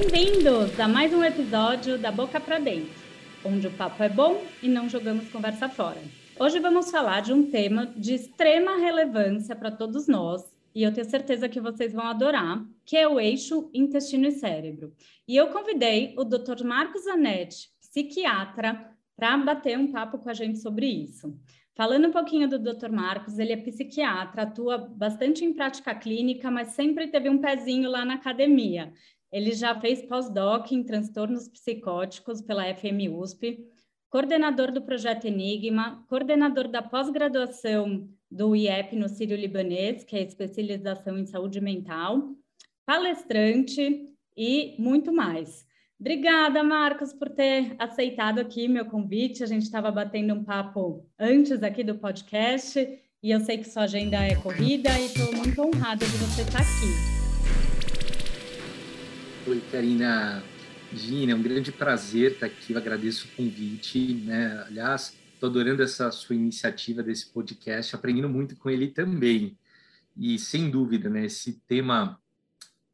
Bem-vindos a mais um episódio da Boca para Dentro, onde o papo é bom e não jogamos conversa fora. Hoje vamos falar de um tema de extrema relevância para todos nós e eu tenho certeza que vocês vão adorar, que é o eixo intestino e cérebro. E eu convidei o Dr. Marcos Zanetti, psiquiatra, para bater um papo com a gente sobre isso. Falando um pouquinho do Dr. Marcos, ele é psiquiatra, atua bastante em prática clínica, mas sempre teve um pezinho lá na academia. Ele já fez pós-doc em transtornos psicóticos pela FM USP, coordenador do projeto Enigma, coordenador da pós-graduação do IEP no Sírio-Libanês, que é especialização em saúde mental, palestrante e muito mais. Obrigada, Marcos, por ter aceitado aqui meu convite. A gente estava batendo um papo antes aqui do podcast e eu sei que sua agenda é corrida e estou muito honrada de você estar aqui. Oi, Karina. Gina, é um grande prazer estar aqui. Eu agradeço o convite. Né? Aliás, estou adorando essa sua iniciativa desse podcast, aprendendo muito com ele também. E, sem dúvida, né, esse tema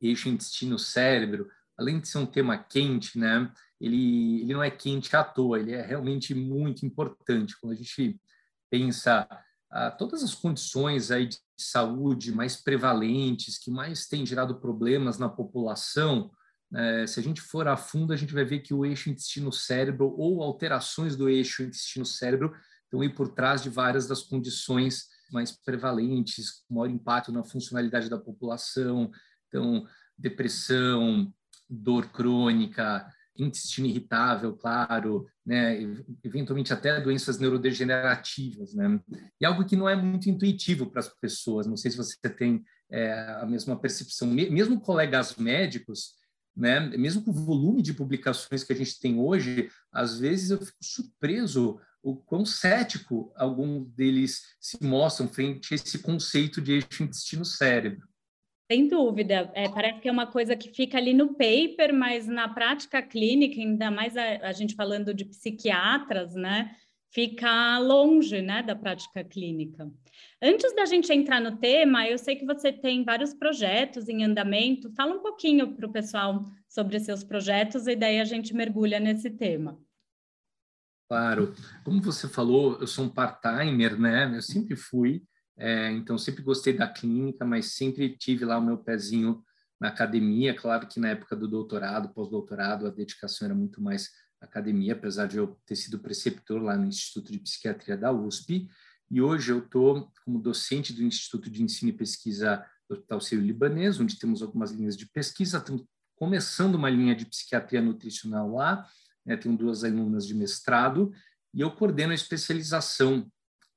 eixo intestino-cérebro, além de ser um tema quente, né, ele, ele não é quente à toa, ele é realmente muito importante. Quando a gente pensa ah, todas as condições aí de saúde mais prevalentes, que mais têm gerado problemas na população, é, se a gente for a fundo, a gente vai ver que o eixo intestino-cérebro ou alterações do eixo intestino-cérebro estão aí por trás de várias das condições mais prevalentes, com maior impacto na funcionalidade da população. Então, depressão, dor crônica, intestino irritável, claro, né, eventualmente até doenças neurodegenerativas, né, e algo que não é muito intuitivo para as pessoas. Não sei se você tem é, a mesma percepção. Mesmo colegas médicos né? Mesmo com o volume de publicações que a gente tem hoje, às vezes eu fico surpreso o quão cético alguns deles se mostram frente a esse conceito de eixo intestino-cérebro. Sem dúvida, é, parece que é uma coisa que fica ali no paper, mas na prática clínica, ainda mais a, a gente falando de psiquiatras, né? Fica longe né, da prática clínica. Antes da gente entrar no tema, eu sei que você tem vários projetos em andamento. Fala um pouquinho para o pessoal sobre seus projetos e daí a gente mergulha nesse tema. Claro. Como você falou, eu sou um part-timer, né? Eu sempre fui, é, então sempre gostei da clínica, mas sempre tive lá o meu pezinho na academia. Claro que na época do doutorado, pós-doutorado, a dedicação era muito mais academia, apesar de eu ter sido preceptor lá no Instituto de Psiquiatria da USP, e hoje eu estou como docente do Instituto de Ensino e Pesquisa do Hospital Sírio-Libanês, onde temos algumas linhas de pesquisa, estamos começando uma linha de psiquiatria nutricional lá, né, tenho duas alunas de mestrado, e eu coordeno a especialização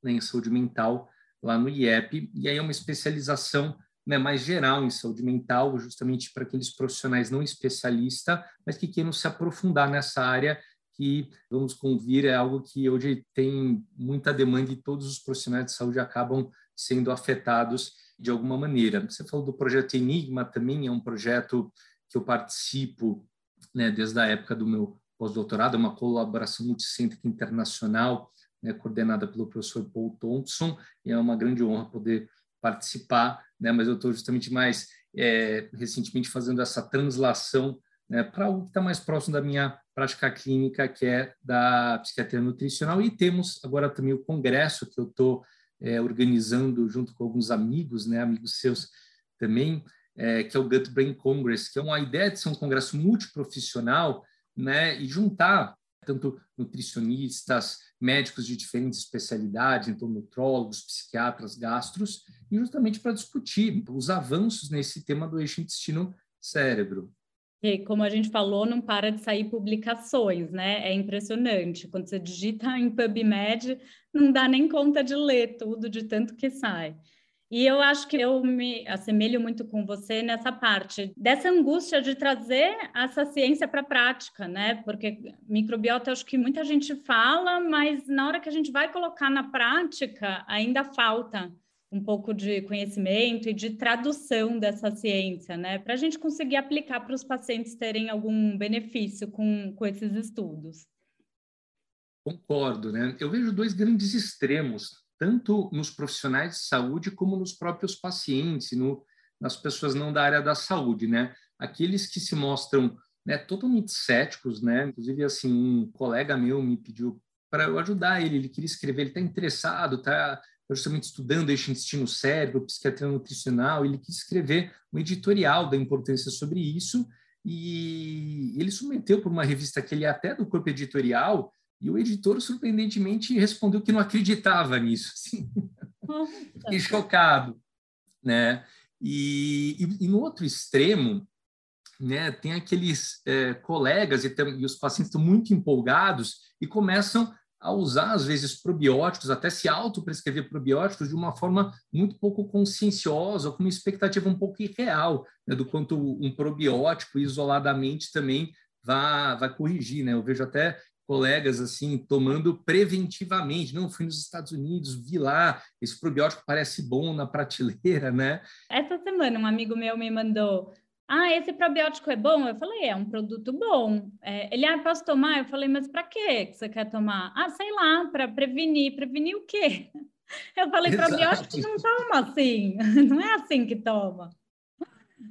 né, em saúde mental lá no IEP, e aí é uma especialização né, mais geral em saúde mental, justamente para aqueles profissionais não especialistas, mas que queiram se aprofundar nessa área que, vamos convir, é algo que hoje tem muita demanda e todos os profissionais de saúde acabam sendo afetados de alguma maneira. Você falou do projeto Enigma também, é um projeto que eu participo né, desde a época do meu pós-doutorado, é uma colaboração multicêntrica internacional, né, coordenada pelo professor Paul Thompson, e é uma grande honra poder participar, né? mas eu estou justamente mais é, recentemente fazendo essa translação né, para algo que está mais próximo da minha prática clínica, que é da psiquiatria nutricional. E temos agora também o congresso que eu estou é, organizando junto com alguns amigos, né, amigos seus também, é, que é o Gut Brain Congress, que é uma ideia de ser um congresso multiprofissional né, e juntar tanto nutricionistas, médicos de diferentes especialidades, então nutrólogos, psiquiatras, gastros, e justamente para discutir os avanços nesse tema do eixo intestino-cérebro. E como a gente falou, não para de sair publicações, né? É impressionante. Quando você digita em PubMed, não dá nem conta de ler tudo de tanto que sai. E eu acho que eu me assemelho muito com você nessa parte dessa angústia de trazer essa ciência para a prática, né? Porque microbiota, acho que muita gente fala, mas na hora que a gente vai colocar na prática, ainda falta um pouco de conhecimento e de tradução dessa ciência, né? Para a gente conseguir aplicar para os pacientes terem algum benefício com, com esses estudos. Concordo, né? Eu vejo dois grandes extremos tanto nos profissionais de saúde como nos próprios pacientes, no, nas pessoas não da área da saúde, né? Aqueles que se mostram né, totalmente céticos, né? Inclusive, assim, um colega meu me pediu para eu ajudar ele, ele queria escrever, ele está interessado, está justamente estudando eixo intestino-cérebro, psiquiatria nutricional, ele quis escrever um editorial da importância sobre isso, e ele submeteu por uma revista que ele é até do corpo editorial, e o editor, surpreendentemente, respondeu que não acreditava nisso. Assim. Fiquei chocado. Né? E, e, e, no outro extremo, né, tem aqueles é, colegas e, tem, e os pacientes estão muito empolgados e começam a usar, às vezes, probióticos, até se auto-prescrever probióticos de uma forma muito pouco conscienciosa, com uma expectativa um pouco irreal né, do quanto um probiótico isoladamente também vai, vai corrigir. Né? Eu vejo até colegas assim tomando preventivamente. Não, fui nos Estados Unidos, vi lá, esse probiótico parece bom na prateleira, né? Essa semana um amigo meu me mandou ah, esse probiótico é bom? Eu falei, é um produto bom. É, ele, ah, posso tomar? Eu falei, mas para que você quer tomar? Ah, sei lá, para prevenir. Prevenir o quê? Eu falei, Exato. probiótico não toma assim, não é assim que toma.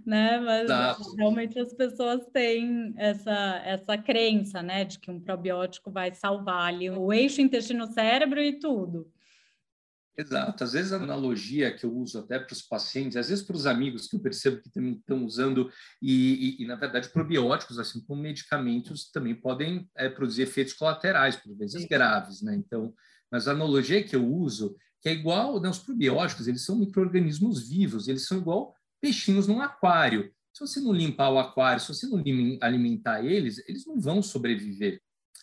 Né? Mas Exato. realmente as pessoas têm essa, essa crença, né, de que um probiótico vai salvar ali o eixo intestino-cérebro e tudo. Exato. Às vezes a analogia que eu uso até para os pacientes, às vezes para os amigos que eu percebo que também estão usando, e, e, e na verdade probióticos, assim como medicamentos, também podem é, produzir efeitos colaterais, por vezes Sim. graves, né? Então, mas a analogia que eu uso, que é igual, né, os probióticos, eles são micro-organismos vivos, eles são igual peixinhos num aquário. Se você não limpar o aquário, se você não alimentar eles, eles não vão sobreviver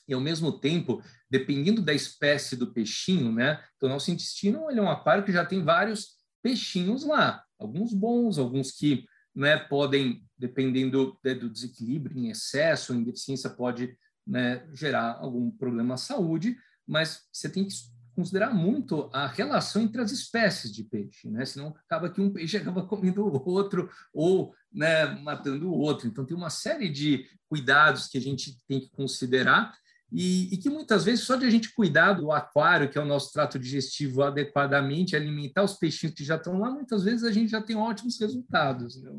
e ao mesmo tempo, dependendo da espécie do peixinho, né? Então, nosso intestino ele é um aquário que já tem vários peixinhos lá, alguns bons, alguns que né, podem, dependendo né, do desequilíbrio em excesso, em deficiência, pode né, gerar algum problema à saúde, mas você tem que considerar muito a relação entre as espécies de peixe, né? Senão acaba que um peixe acaba comendo o outro ou né, matando o outro. Então tem uma série de cuidados que a gente tem que considerar e, e, que muitas vezes só de a gente cuidar do aquário, que é o nosso trato digestivo adequadamente, alimentar os peixinhos que já estão lá, muitas vezes a gente já tem ótimos resultados. Né?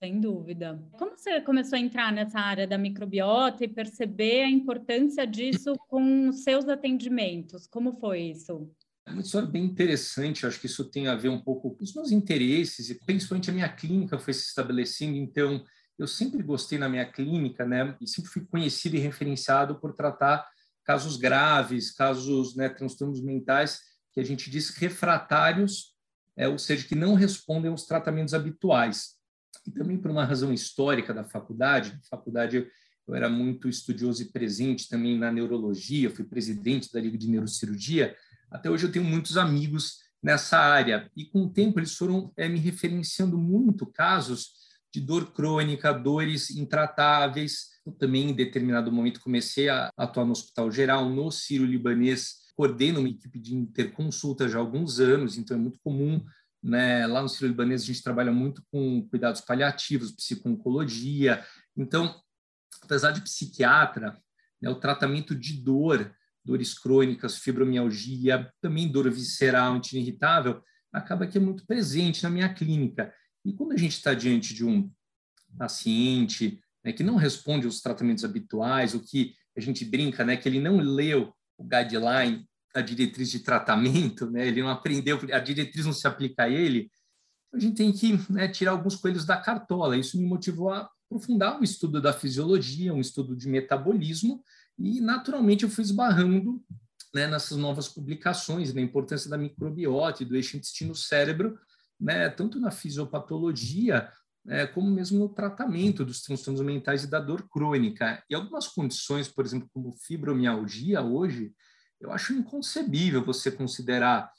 Sem dúvida. Como você começou a entrar nessa área da microbiota e perceber a importância disso com os seus atendimentos? Como foi isso? É uma história bem interessante, acho que isso tem a ver um pouco com os meus interesses, e principalmente a minha clínica foi se estabelecendo, então eu sempre gostei na minha clínica, né, e sempre fui conhecido e referenciado por tratar casos graves, casos, né, transtornos mentais que a gente diz refratários, é, ou seja, que não respondem aos tratamentos habituais. E também por uma razão histórica da faculdade, na faculdade eu era muito estudioso e presente também na neurologia, fui presidente da Liga de Neurocirurgia, até hoje eu tenho muitos amigos nessa área, e com o tempo eles foram é, me referenciando muito casos de dor crônica, dores intratáveis. Eu também, em determinado momento, comecei a atuar no Hospital Geral, no Sírio-Libanês, coordeno uma equipe de interconsulta já há alguns anos, então é muito comum. Né? Lá no Sírio-Libanês, a gente trabalha muito com cuidados paliativos, psico-oncologia. Então, apesar de psiquiatra, né, o tratamento de dor, dores crônicas, fibromialgia, também dor visceral, intestino irritável, acaba que é muito presente na minha clínica. E quando a gente está diante de um paciente né, que não responde aos tratamentos habituais, o que a gente brinca, né, que ele não leu o guideline, a diretriz de tratamento, né, ele não aprendeu, a diretriz não se aplica a ele, a gente tem que né, tirar alguns coelhos da cartola. Isso me motivou a aprofundar o estudo da fisiologia, um estudo de metabolismo, e naturalmente eu fui esbarrando né, nessas novas publicações, na importância da microbiota e do eixo intestino-cérebro, né, tanto na fisiopatologia é, como mesmo no tratamento dos transtornos mentais e da dor crônica. E algumas condições, por exemplo, como fibromialgia, hoje, eu acho inconcebível você considerar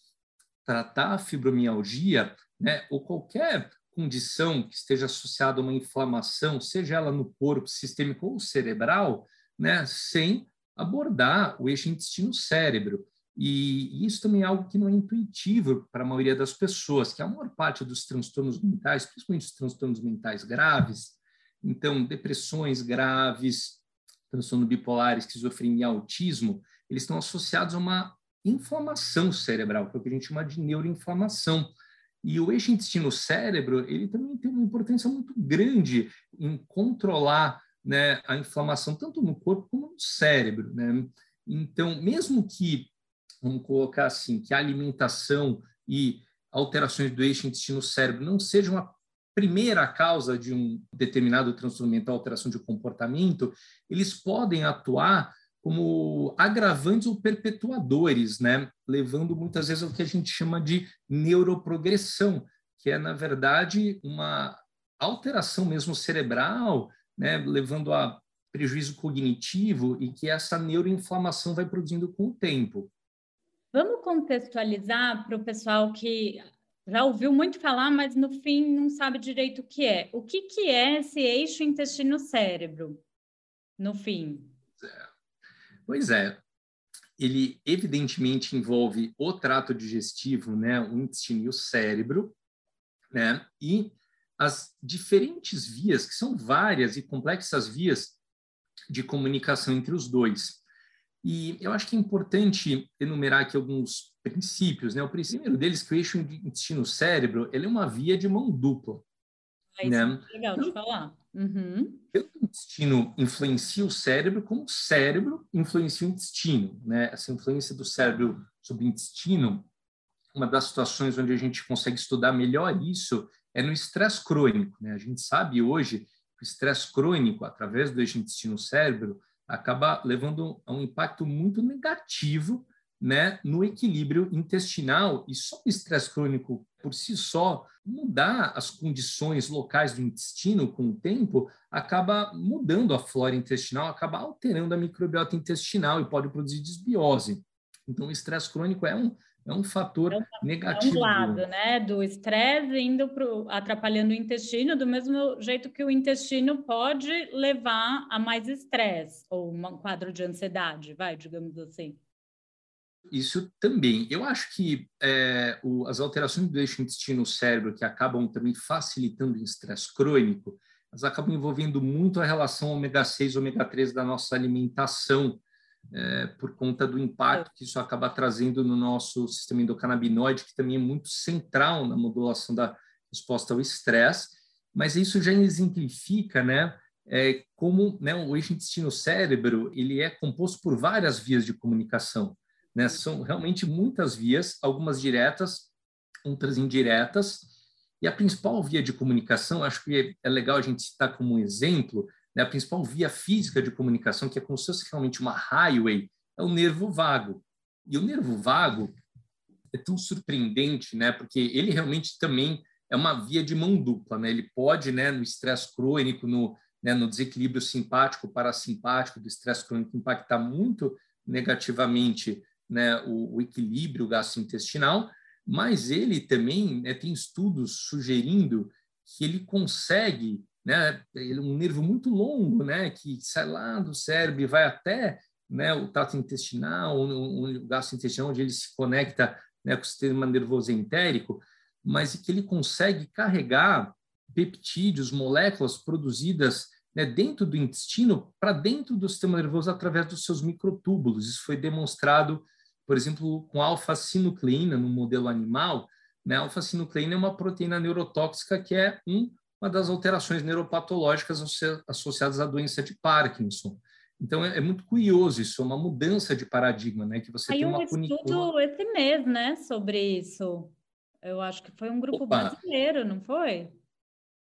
tratar a fibromialgia, né, ou qualquer condição que esteja associada a uma inflamação, seja ela no corpo sistêmico ou cerebral, né, sem abordar o eixo intestino-cérebro. E isso também é algo que não é intuitivo para a maioria das pessoas, que a maior parte dos transtornos mentais, principalmente os transtornos mentais graves, então depressões graves, transtorno bipolar, esquizofrenia, autismo, eles estão associados a uma inflamação cerebral, que é o que a gente chama de neuroinflamação. E o eixo intestino-cérebro, ele também tem uma importância muito grande em controlar né, a inflamação tanto no corpo como no cérebro. Né? Então, mesmo que, vamos colocar assim, que a alimentação e alterações do eixo intestino-cérebro não sejam a primeira causa de um determinado transtorno mental, alteração de comportamento, eles podem atuar como agravantes ou perpetuadores, né? levando muitas vezes ao que a gente chama de neuroprogressão, que é, na verdade, uma alteração mesmo cerebral, né? levando a prejuízo cognitivo e que essa neuroinflamação vai produzindo com o tempo. Vamos contextualizar para o pessoal que já ouviu muito falar, mas no fim não sabe direito o que é. O que, que é esse eixo intestino-cérebro, no fim? Pois é, ele evidentemente envolve o trato digestivo, né, o intestino e o cérebro, né, e as diferentes vias, que são várias e complexas vias de comunicação entre os dois. E eu acho que é importante enumerar aqui alguns princípios, né? O primeiro deles que o eixo intestino-cérebro, ele é uma via de mão dupla. É né? legal de falar. Uhum. O intestino influencia o cérebro, como o cérebro influencia o intestino. Né? Essa influência do cérebro sobre o intestino, uma das situações onde a gente consegue estudar melhor isso é no estresse crônico. Né? A gente sabe hoje que o estresse crônico, através do eixo intestino-cérebro, acaba levando a um impacto muito negativo né, no equilíbrio intestinal e só o estresse crônico por si só mudar as condições locais do intestino com o tempo acaba mudando a flora intestinal, acaba alterando a microbiota intestinal e pode produzir desbiose. Então, o estresse crônico é um, é um fator é negativo. É um lado, né, do estresse indo pro, atrapalhando o intestino, do mesmo jeito que o intestino pode levar a mais estresse ou um quadro de ansiedade, vai, digamos assim. Isso também. Eu acho que é, o, as alterações do eixo intestino-cérebro, que acabam também facilitando o estresse crônico, elas acabam envolvendo muito a relação ômega-6 ômega-3 da nossa alimentação, é, por conta do impacto que isso acaba trazendo no nosso sistema endocannabinoide, que também é muito central na modulação da resposta ao estresse, mas isso já exemplifica, né, é, como né, o eixo intestino-cérebro ele é composto por várias vias de comunicação. Né? São realmente muitas vias, algumas diretas, outras indiretas. E a principal via de comunicação, acho que é legal a gente citar como um exemplo, né? a principal via física de comunicação, que é como se fosse realmente uma highway, é o nervo vago. E o nervo vago é tão surpreendente, né? porque ele realmente também é uma via de mão dupla. Né? Ele pode, né, no estresse crônico, no, né, no desequilíbrio simpático, parasimpático do estresse crônico, impactar muito negativamente né, o, o equilíbrio gastrointestinal, mas ele também né, tem estudos sugerindo que ele consegue, né, ele é um nervo muito longo, né, que sai lá do cérebro e vai até né, o trato intestinal, o, o gastrointestinal, onde ele se conecta né, com o sistema nervoso entérico, mas que ele consegue carregar peptídeos, moléculas produzidas né, dentro do intestino para dentro do sistema nervoso através dos seus microtúbulos. Isso foi demonstrado por exemplo, com alfa-sinucleína no modelo animal, né? Alfa-sinucleína é uma proteína neurotóxica que é um, uma das alterações neuropatológicas associadas à doença de Parkinson. Então é, é, muito curioso isso, é uma mudança de paradigma, né? Que você Aí tem uma um estudo esse mês, né, sobre isso. Eu acho que foi um grupo Opa. brasileiro, não foi?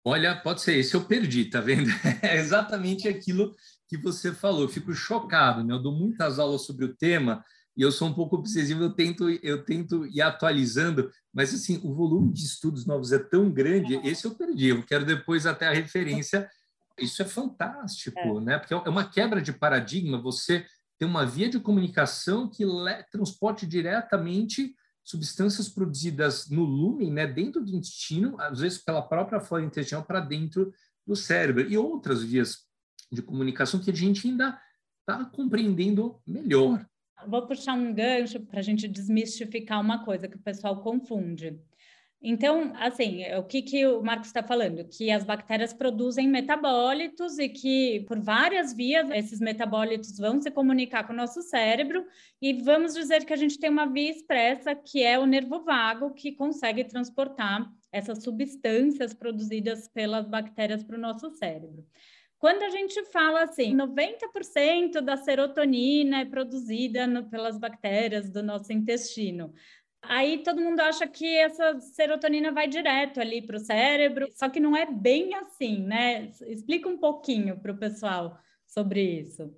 Olha, pode ser esse eu perdi, tá vendo? É exatamente aquilo que você falou. Eu fico chocado, né? Eu dou muitas aulas sobre o tema e eu sou um pouco obsessivo, eu tento, eu tento ir atualizando, mas assim, o volume de estudos novos é tão grande, esse eu perdi, eu quero depois até a referência. Isso é fantástico, é. né? Porque é uma quebra de paradigma, você tem uma via de comunicação que transporte diretamente substâncias produzidas no lumen, né, dentro do intestino, às vezes pela própria flora intestinal para dentro do cérebro e outras vias de comunicação que a gente ainda está compreendendo melhor vou puxar um gancho para a gente desmistificar uma coisa que o pessoal confunde. Então, assim, o que, que o Marcos está falando? Que as bactérias produzem metabólitos e que, por várias vias, esses metabólitos vão se comunicar com o nosso cérebro, e vamos dizer que a gente tem uma via expressa, que é o nervo vago, que consegue transportar essas substâncias produzidas pelas bactérias para o nosso cérebro. Quando a gente fala assim, 90% da serotonina é produzida no, pelas bactérias do nosso intestino. Aí todo mundo acha que essa serotonina vai direto ali para o cérebro, só que não é bem assim, né? Explica um pouquinho para o pessoal sobre isso.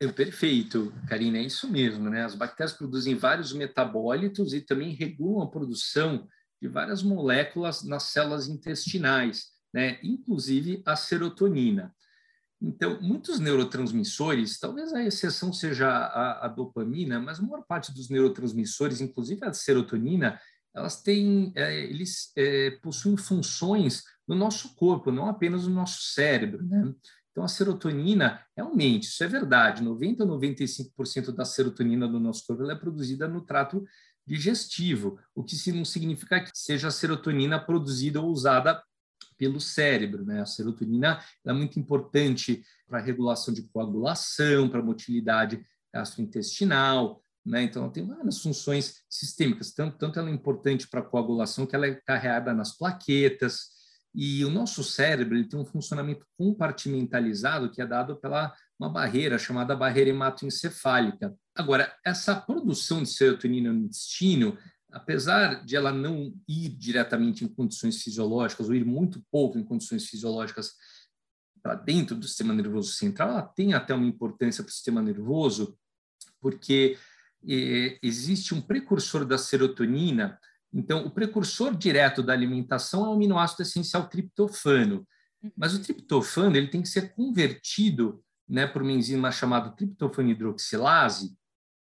É, perfeito, Karina, é isso mesmo, né? As bactérias produzem vários metabólitos e também regulam a produção de várias moléculas nas células intestinais, né? Inclusive a serotonina. Então, muitos neurotransmissores, talvez a exceção seja a, a, dopamina, mas a maior parte dos neurotransmissores, inclusive a serotonina, elas têm, é, eles é, possuem funções no nosso corpo, não apenas no nosso cérebro, né? Então, a serotonina, realmente, isso é verdade, 90% a 95% da serotonina do nosso corpo é produzida no trato digestivo, o que não significa que seja a serotonina produzida ou usada pelo cérebro. Né? A serotonina é muito importante para a regulação de coagulação, para a motilidade gastrointestinal, né? Então, ela tem várias funções sistêmicas, tanto, tanto ela é importante para a coagulação que ela é carregada nas plaquetas, e o nosso cérebro ele tem um funcionamento compartimentalizado que é dado pela uma barreira chamada barreira hematoencefálica. Agora, essa produção de serotonina no intestino, apesar de ela não ir diretamente em condições fisiológicas, ou ir muito pouco em condições fisiológicas para dentro do sistema nervoso central, ela tem até uma importância para o sistema nervoso, porque eh, existe um precursor da serotonina. Então, o precursor direto da alimentação é o aminoácido essencial triptofano. Mas o triptofano ele tem que ser convertido né, por uma enzima chamada triptofano hidroxilase,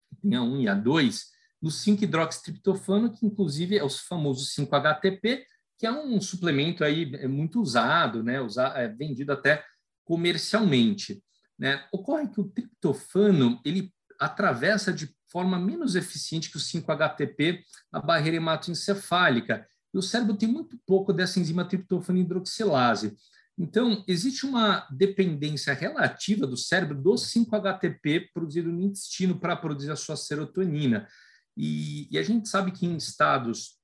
que tem a 1 e a 2, do 5-hidroxitriptofano, que inclusive é o famoso 5-HTP, que é um suplemento aí é muito usado, né, é vendido até comercialmente. Né? Ocorre que o triptofano ele atravessa de forma menos eficiente que o 5-HTP a barreira hematoencefálica, e o cérebro tem muito pouco dessa enzima triptofano hidroxilase. Então, existe uma dependência relativa do cérebro do 5-HTP produzido no intestino para produzir a sua serotonina. E, e a gente sabe que em estados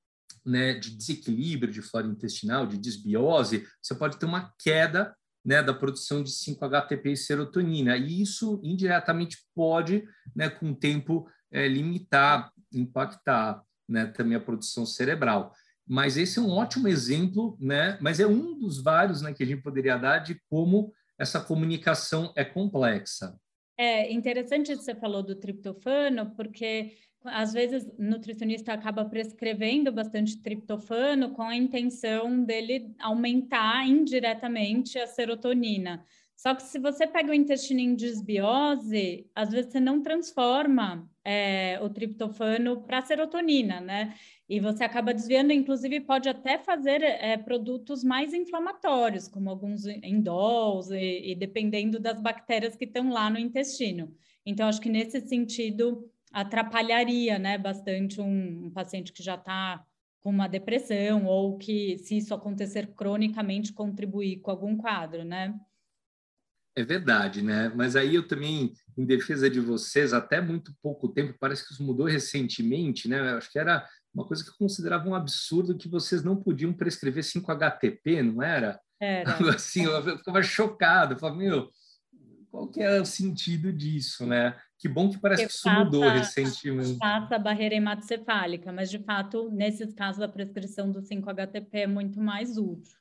né, de desequilíbrio de flora intestinal, de desbiose, você pode ter uma queda né, da produção de 5-HTP e serotonina. E isso indiretamente pode, né, com o tempo, é, limitar, impactar né, também a produção cerebral. Mas esse é um ótimo exemplo, né, mas é um dos vários né, que a gente poderia dar de como essa comunicação é complexa. É interessante que você falou do triptofano, porque às vezes o nutricionista acaba prescrevendo bastante triptofano com a intenção dele aumentar indiretamente a serotonina. Só que se você pega o intestino em desbiose, às vezes você não transforma é, o triptofano para serotonina, né? E você acaba desviando, inclusive pode até fazer é, produtos mais inflamatórios, como alguns endols, e, e dependendo das bactérias que estão lá no intestino. Então, acho que nesse sentido atrapalharia né, bastante um, um paciente que já está com uma depressão ou que, se isso acontecer cronicamente, contribuir com algum quadro, né? É verdade, né? Mas aí eu também, em defesa de vocês, até muito pouco tempo, parece que isso mudou recentemente, né? Eu acho que era uma coisa que eu considerava um absurdo que vocês não podiam prescrever 5-HTP, não era? Era. Assim, eu ficava chocado, eu falava, meu, qual que é o sentido disso, né? Que bom que parece que, isso mudou recentemente. Passa a barreira hematocefálica, mas de fato, nesses casos, a prescrição do 5-HTP é muito mais útil.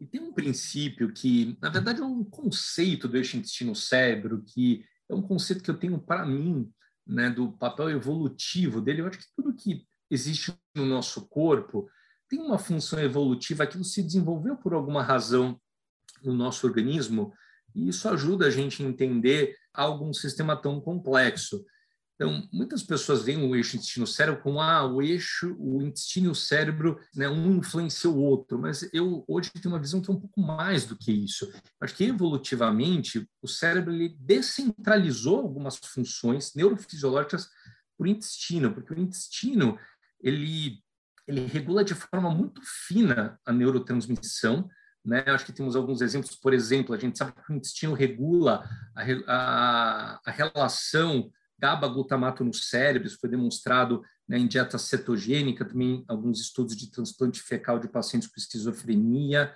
E tem um princípio que, na verdade, é um conceito do eixo intestino-cérebro, que é um conceito que eu tenho para mim, né, do papel evolutivo dele. Eu acho que tudo que existe no nosso corpo tem uma função evolutiva, aquilo se desenvolveu por alguma razão no nosso organismo, e isso ajuda a gente a entender algum sistema tão complexo. Então, muitas pessoas veem o eixo intestino-cérebro como ah, o eixo, o intestino e o cérebro, né, um influencia o outro, mas eu hoje tenho uma visão que é um pouco mais do que isso. Acho que evolutivamente o cérebro ele descentralizou algumas funções neurofisiológicas para o intestino, porque o intestino ele ele regula de forma muito fina a neurotransmissão, né? Acho que temos alguns exemplos, por exemplo, a gente sabe que o intestino regula a, a, a relação GABA-glutamato no cérebro, isso foi demonstrado né, em dieta cetogênica, também alguns estudos de transplante fecal de pacientes com esquizofrenia.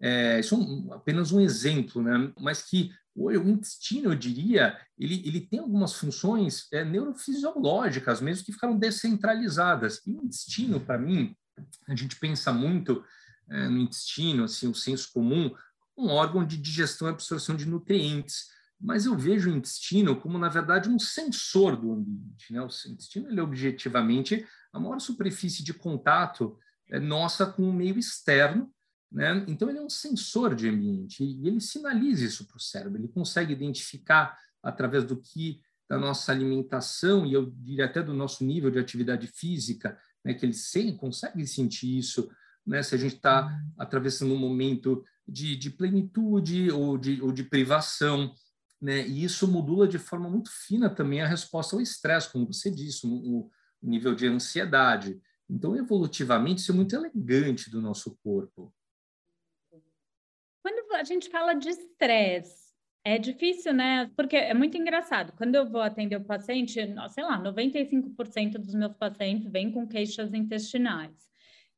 é, isso é um, apenas um exemplo, né? mas que o, intestino, eu diria, ele, ele tem algumas funções é, neurofisiológicas, mesmo que ficaram descentralizadas. E o intestino, para mim, a gente pensa muito é, no intestino, assim, o senso comum, um órgão de digestão e absorção de nutrientes. Mas eu vejo o intestino como, na verdade, um sensor do ambiente. Né? O intestino ele é objetivamente a maior superfície de contato é, nossa com o meio externo. Né? Então, ele é um sensor de ambiente e ele sinaliza isso para o cérebro. Ele consegue identificar, através do que da nossa alimentação e eu diria até do nosso nível de atividade física, né, que ele sem, consegue sentir isso, né, se a gente está atravessando um momento de, de plenitude ou de, ou de privação, né, e isso modula de forma muito fina também a resposta ao estresse, como você disse, o, o nível de ansiedade. Então, evolutivamente, isso é muito elegante do nosso corpo. Quando a gente fala de estresse, é difícil, né? Porque é muito engraçado. Quando eu vou atender o paciente, sei lá, 95% dos meus pacientes vêm com queixas intestinais.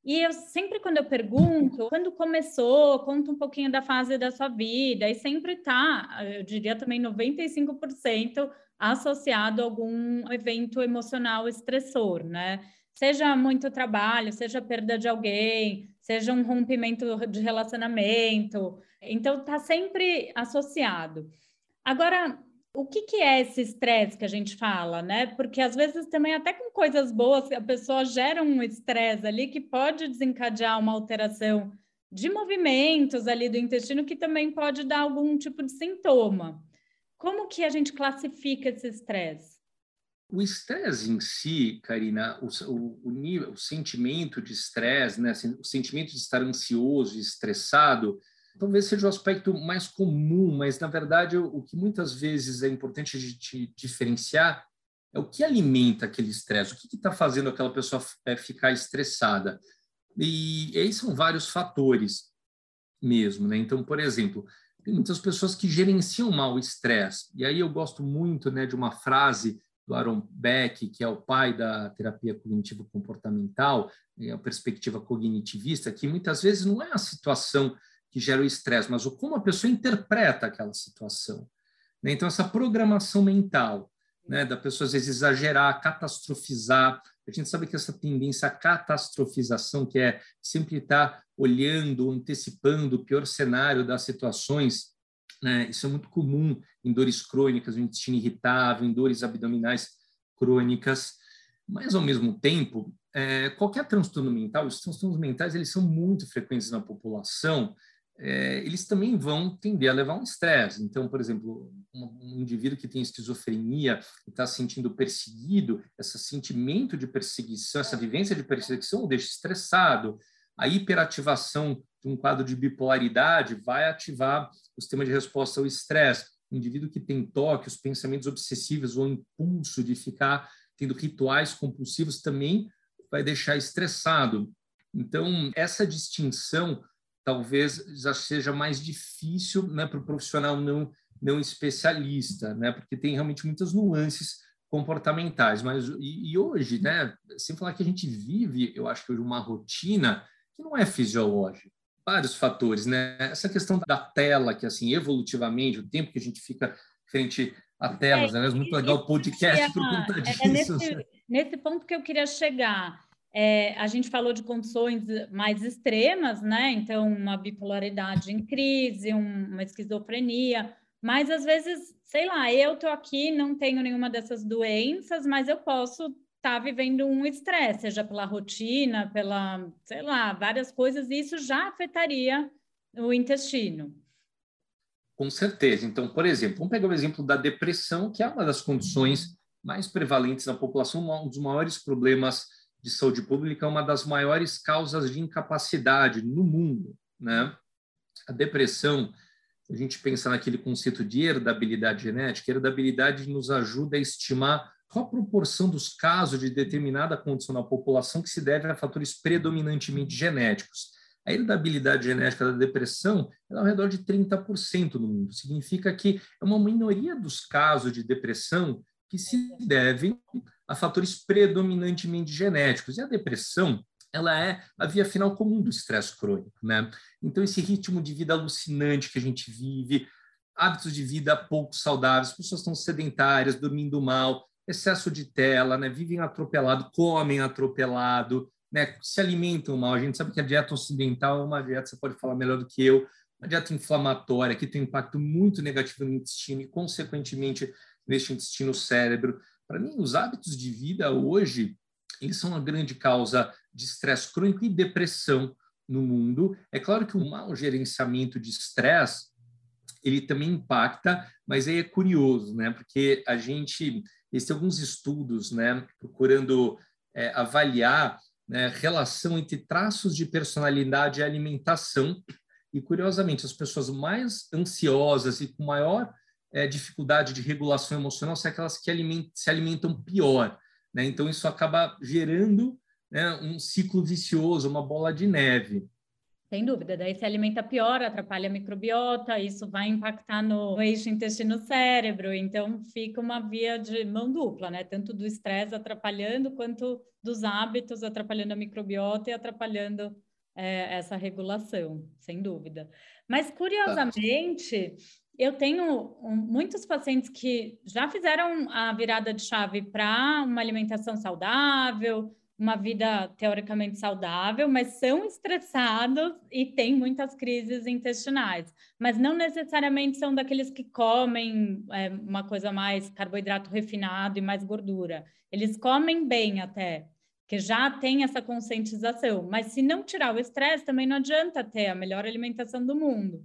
E eu sempre, quando eu pergunto, quando começou, conta um pouquinho da fase da sua vida, e sempre tá, eu diria também 95% associado a algum evento emocional estressor, né? Seja muito trabalho, seja perda de alguém, seja um rompimento de relacionamento. Então, tá sempre associado. Agora, o que, que é esse estresse que a gente fala, né? Porque às vezes também até com coisas boas a pessoa gera um estresse ali que pode desencadear uma alteração de movimentos ali do intestino que também pode dar algum tipo de sintoma. Como que a gente classifica esse estresse? O estresse em si, Karina, o, o, o, nível, o sentimento de estresse, né, o sentimento de estar ansioso estressado, talvez seja o aspecto mais comum, mas na verdade o que muitas vezes é importante a gente diferenciar é o que alimenta aquele estresse, o que está fazendo aquela pessoa é, ficar estressada. E, e aí são vários fatores mesmo, né? Então, por exemplo, tem muitas pessoas que gerenciam mal o estresse. E aí eu gosto muito, né, de uma frase do Aaron Beck, que é o pai da terapia cognitivo comportamental, a perspectiva cognitivista, que muitas vezes não é a situação que gera o estresse, mas o como a pessoa interpreta aquela situação. Né? Então, essa programação mental, né, da pessoa às vezes exagerar, catastrofizar. A gente sabe que essa tendência à catastrofização, que é sempre estar olhando, antecipando o pior cenário das situações, né, isso é muito comum em dores crônicas, no intestino irritável, em dores abdominais crônicas. Mas, ao mesmo tempo, é, qualquer transtorno mental, os transtornos mentais eles são muito frequentes na população, é, eles também vão tender a levar um estresse. Então, por exemplo, um, um indivíduo que tem esquizofrenia e está se sentindo perseguido, esse sentimento de perseguição, essa vivência de perseguição o deixa estressado. A hiperativação de um quadro de bipolaridade vai ativar o sistema de resposta ao estresse. O indivíduo que tem toque, os pensamentos obsessivos ou impulso de ficar tendo rituais compulsivos também vai deixar estressado. Então, essa distinção talvez já seja mais difícil né, para o profissional não, não especialista, né, porque tem realmente muitas nuances comportamentais. Mas e, e, hoje, né, sem falar que a gente vive, eu acho que hoje uma rotina que não é fisiológica. Vários fatores, né? Essa questão da tela, que assim, evolutivamente, o tempo que a gente fica frente a telas, é, né? É muito legal o podcast por conta é, disso. É nesse, nesse ponto que eu queria chegar é, a gente falou de condições mais extremas, né? Então, uma bipolaridade em crise, um, uma esquizofrenia, mas às vezes, sei lá, eu tô aqui, não tenho nenhuma dessas doenças, mas eu posso estar tá vivendo um estresse, seja pela rotina, pela, sei lá, várias coisas, e isso já afetaria o intestino. Com certeza. Então, por exemplo, vamos pegar o exemplo da depressão, que é uma das condições mais prevalentes na população, um dos maiores problemas de saúde pública é uma das maiores causas de incapacidade no mundo, né? A depressão, a gente pensa naquele conceito de herdabilidade genética, herdabilidade nos ajuda a estimar qual a proporção dos casos de determinada condição na população que se deve a fatores predominantemente genéticos. A herdabilidade genética da depressão é ao redor de 30% no mundo. Significa que é uma minoria dos casos de depressão que se devem a fatores predominantemente genéticos. E a depressão, ela é a via final comum do estresse crônico, né? Então esse ritmo de vida alucinante que a gente vive, hábitos de vida pouco saudáveis, pessoas estão sedentárias, dormindo mal, excesso de tela, né? Vivem atropelado, comem atropelado, né? Se alimentam mal. A gente sabe que a dieta ocidental é uma dieta, você pode falar melhor do que eu, uma dieta inflamatória que tem um impacto muito negativo no intestino e, consequentemente, neste intestino-cérebro. Para mim, os hábitos de vida hoje eles são uma grande causa de estresse crônico e depressão no mundo. É claro que o mau gerenciamento de estresse ele também impacta, mas aí é curioso, né? Porque a gente existem alguns estudos, né, procurando é, avaliar né, relação entre traços de personalidade e alimentação. E curiosamente, as pessoas mais ansiosas e com maior é, dificuldade de regulação emocional são aquelas que alimentam, se alimentam pior. Né? Então, isso acaba gerando né, um ciclo vicioso, uma bola de neve. Sem dúvida, daí se alimenta pior, atrapalha a microbiota, isso vai impactar no eixo intestino-cérebro, então fica uma via de mão dupla, né? Tanto do estresse atrapalhando, quanto dos hábitos atrapalhando a microbiota e atrapalhando é, essa regulação, sem dúvida. Mas, curiosamente, eu tenho muitos pacientes que já fizeram a virada de chave para uma alimentação saudável, uma vida teoricamente saudável, mas são estressados e têm muitas crises intestinais. Mas não necessariamente são daqueles que comem é, uma coisa mais carboidrato refinado e mais gordura. Eles comem bem até, que já tem essa conscientização. Mas se não tirar o estresse, também não adianta ter a melhor alimentação do mundo.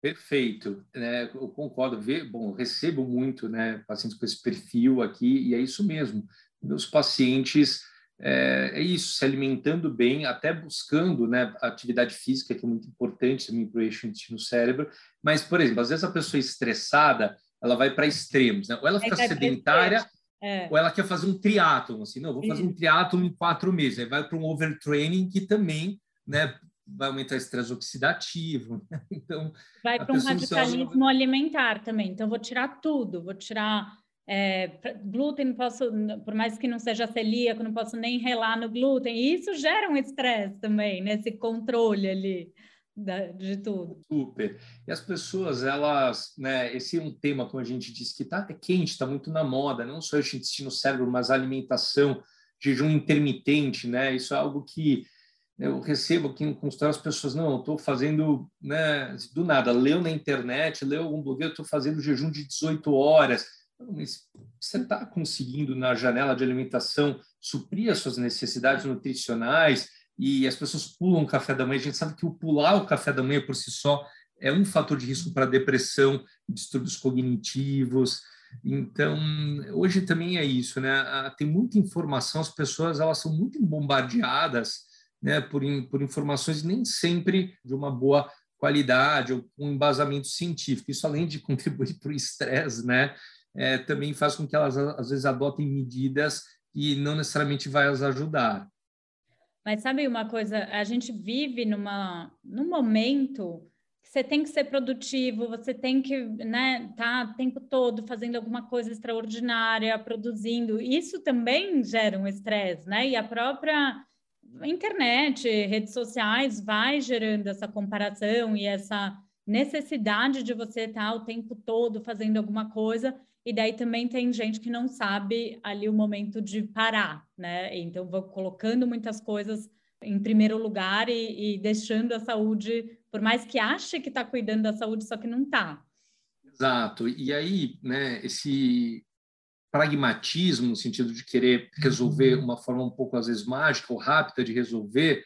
Perfeito, né? eu concordo. Bom, recebo muito né, pacientes com esse perfil aqui, e é isso mesmo meus pacientes é, é, isso, se alimentando bem, até buscando né, atividade física, que é muito importante também para o eixo intestino-cérebro. Mas, por exemplo, às vezes a pessoa estressada, ela vai para extremos, né? ou ela fica sedentária, é. ou ela quer fazer um triatlon, assim, não, vou fazer um triatlon em quatro meses, aí vai para um overtraining que também né, vai aumentar o estresse oxidativo. Né? Então, vai para um radicalismo alimentar também. Então, vou tirar tudo, vou tirar é, glúten, posso, por mais que não seja celíaco, não posso nem relar no glúten. E isso gera um estresse também, nesse né? controle ali da, de tudo. Super. E as pessoas, elas, né, esse é um tema, como a gente disse, que está até quente, está muito na moda, não só o intestino cérebro, mas a alimentação, jejum intermitente, né? Isso é algo que eu recebo aqui no consultório as pessoas, não, estou fazendo, né, do nada, leu na internet, leu algum blog, eu estou fazendo jejum de 18 horas mas você está conseguindo, na janela de alimentação, suprir as suas necessidades nutricionais e as pessoas pulam o café da manhã. A gente sabe que o pular o café da manhã por si só é um fator de risco para depressão, distúrbios cognitivos. Então, hoje também é isso, né? Ah, tem muita informação, as pessoas elas são muito bombardeadas né, por, por informações nem sempre de uma boa qualidade ou um embasamento científico. Isso além de contribuir para o estresse, né? é, também faz com que elas, às vezes, adotem medidas e não necessariamente vai as ajudar. Mas sabe uma coisa? A gente vive numa, num momento que você tem que ser produtivo, você tem que né, tá o tempo todo fazendo alguma coisa extraordinária, produzindo. Isso também gera um estresse, né? E a própria internet, redes sociais, vai gerando essa comparação e essa necessidade de você estar o tempo todo fazendo alguma coisa e daí também tem gente que não sabe ali o momento de parar, né? Então vou colocando muitas coisas em primeiro lugar e, e deixando a saúde, por mais que ache que está cuidando da saúde, só que não está. Exato. E aí, né, esse pragmatismo, no sentido de querer resolver uma forma um pouco, às vezes, mágica ou rápida de resolver,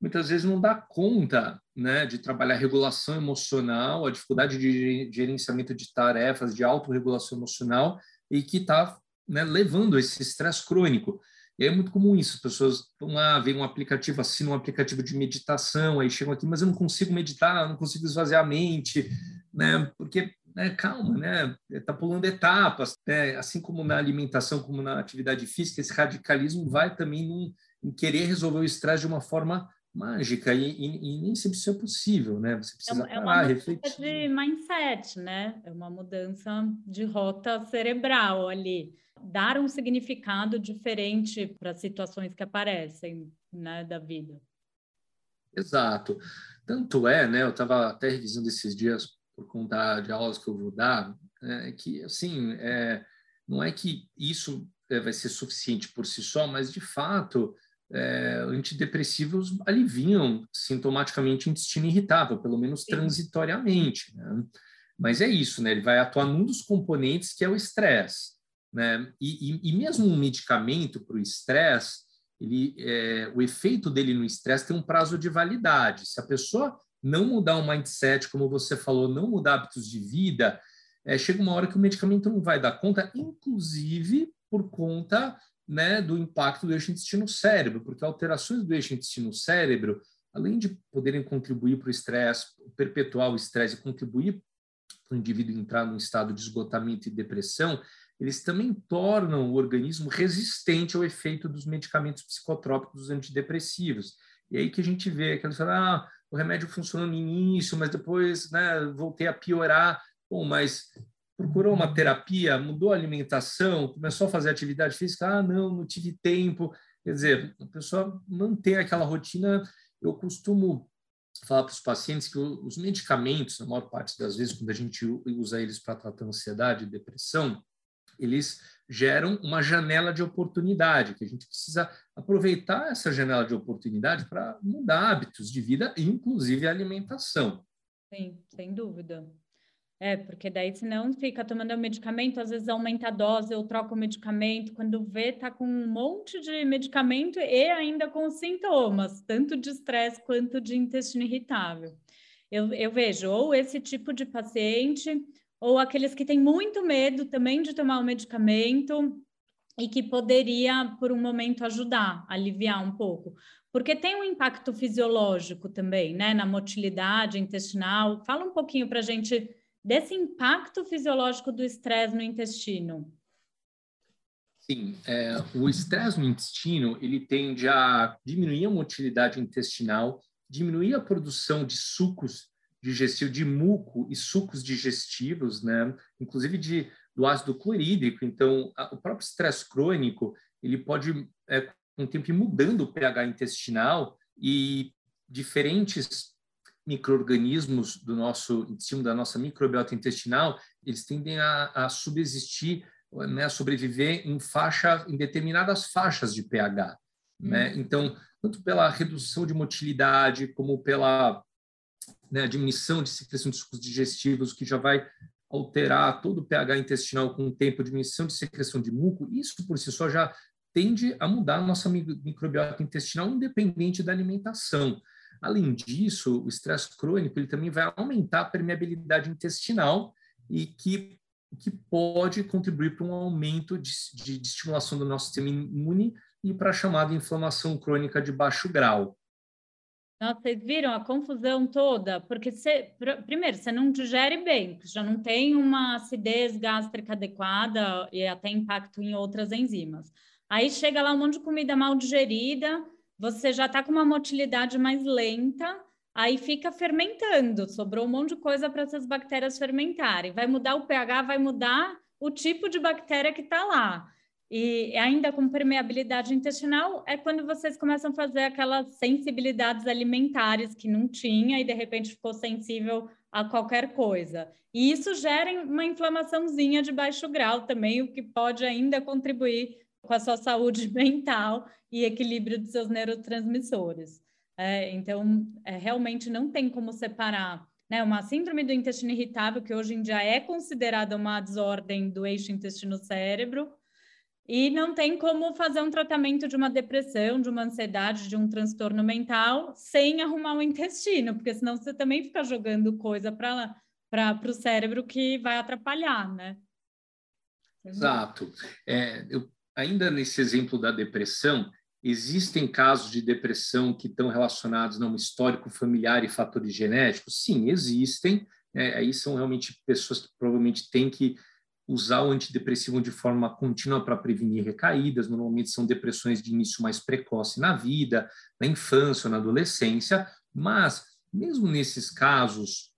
muitas vezes não dá conta né, de trabalhar regulação emocional, a dificuldade de gerenciamento de tarefas, de autorregulação emocional, e que está né, levando esse estresse crônico. E é muito comum isso, as pessoas vão lá, vem um aplicativo, assinam um aplicativo de meditação, aí chegam aqui, mas eu não consigo meditar, não consigo esvaziar a mente, né, porque né, calma, né? Está pulando etapas, né? assim como na alimentação, como na atividade física, esse radicalismo vai também num, em querer resolver o estresse de uma forma mágica e, e, e, nem sempre isso é possível, né? Você precisa é, uma mudança refletir. de mindset, né? É uma mudança de rota cerebral ali. dar um significado diferente para as situações que aparecem né, da vida. Exato. Tanto é, né? Eu estava até revisando esses dias por conta de aulas que eu vou dar, é, que assim, é, não é que isso é, vai ser suficiente por si só, mas de fato é, antidepressivos aliviam sintomaticamente o intestino irritável, pelo menos transitoriamente. Né? Mas é isso, né? Ele vai atuar num dos componentes que é o estresse, né? E, e, e mesmo um medicamento para o estresse, ele, é, o efeito dele no estresse tem um prazo de validade. Se a pessoa não mudar o mindset, como você falou, não mudar hábitos de vida, é, chega uma hora que o medicamento não vai dar conta, inclusive por conta né, do impacto do eixo intestino-cérebro, porque alterações do eixo intestino-cérebro, além de poderem contribuir para o estresse, perpetuar o estresse e contribuir para o indivíduo entrar num estado de esgotamento e depressão, eles também tornam o organismo resistente ao efeito dos medicamentos psicotrópicos antidepressivos. E aí que a gente vê que eles falam, ah, o remédio funcionou no início, mas depois né, voltei a piorar. Bom, mas procurou uma terapia, mudou a alimentação, começou a fazer atividade física, ah, não, não tive tempo. Quer dizer, a pessoa mantém aquela rotina. Eu costumo falar para os pacientes que os medicamentos, na maior parte das vezes, quando a gente usa eles para tratar ansiedade e depressão, eles geram uma janela de oportunidade, que a gente precisa aproveitar essa janela de oportunidade para mudar hábitos de vida, inclusive a alimentação. Sim, sem dúvida. É, porque daí senão fica tomando o medicamento, às vezes aumenta a dose, ou troca o medicamento, quando vê, tá com um monte de medicamento e ainda com sintomas, tanto de estresse quanto de intestino irritável. Eu, eu vejo ou esse tipo de paciente, ou aqueles que têm muito medo também de tomar o medicamento e que poderia, por um momento, ajudar, aliviar um pouco. Porque tem um impacto fisiológico também, né, na motilidade intestinal. Fala um pouquinho para a gente desse impacto fisiológico do estresse no intestino? Sim, é, o estresse no intestino ele tende a diminuir a motilidade intestinal, diminuir a produção de sucos digestivos, de muco e sucos digestivos, né? Inclusive de do ácido clorídrico. Então, a, o próprio estresse crônico ele pode é, com o tempo ir mudando o pH intestinal e diferentes microorganismos do nosso intestino, da nossa microbiota intestinal, eles tendem a, a subsistir, né, a sobreviver em faixa, em determinadas faixas de pH, hum. né? Então, tanto pela redução de motilidade como pela né, diminuição de secreção de sucos digestivos, que já vai alterar todo o pH intestinal com o tempo, diminuição de secreção de muco, isso por si só já tende a mudar a nossa microbiota intestinal independente da alimentação. Além disso, o estresse crônico ele também vai aumentar a permeabilidade intestinal e que, que pode contribuir para um aumento de, de, de estimulação do nosso sistema imune e para a chamada inflamação crônica de baixo grau. Nossa, vocês viram a confusão toda? Porque você, primeiro, você não digere bem, já não tem uma acidez gástrica adequada e até impacto em outras enzimas. Aí chega lá um monte de comida mal digerida, você já está com uma motilidade mais lenta, aí fica fermentando, sobrou um monte de coisa para essas bactérias fermentarem. Vai mudar o pH, vai mudar o tipo de bactéria que está lá. E ainda com permeabilidade intestinal é quando vocês começam a fazer aquelas sensibilidades alimentares que não tinha e de repente ficou sensível a qualquer coisa. E isso gera uma inflamaçãozinha de baixo grau também, o que pode ainda contribuir com a sua saúde mental e equilíbrio dos seus neurotransmissores. É, então, é, realmente não tem como separar né, uma síndrome do intestino irritável, que hoje em dia é considerada uma desordem do eixo intestino-cérebro, e não tem como fazer um tratamento de uma depressão, de uma ansiedade, de um transtorno mental sem arrumar o intestino, porque senão você também fica jogando coisa para o cérebro que vai atrapalhar, né? Exato. É, eu ainda nesse exemplo da depressão, existem casos de depressão que estão relacionados a um histórico familiar e fatores genéticos? Sim, existem. É, aí são realmente pessoas que provavelmente têm que usar o antidepressivo de forma contínua para prevenir recaídas. Normalmente são depressões de início mais precoce na vida, na infância ou na adolescência. Mas, mesmo nesses casos,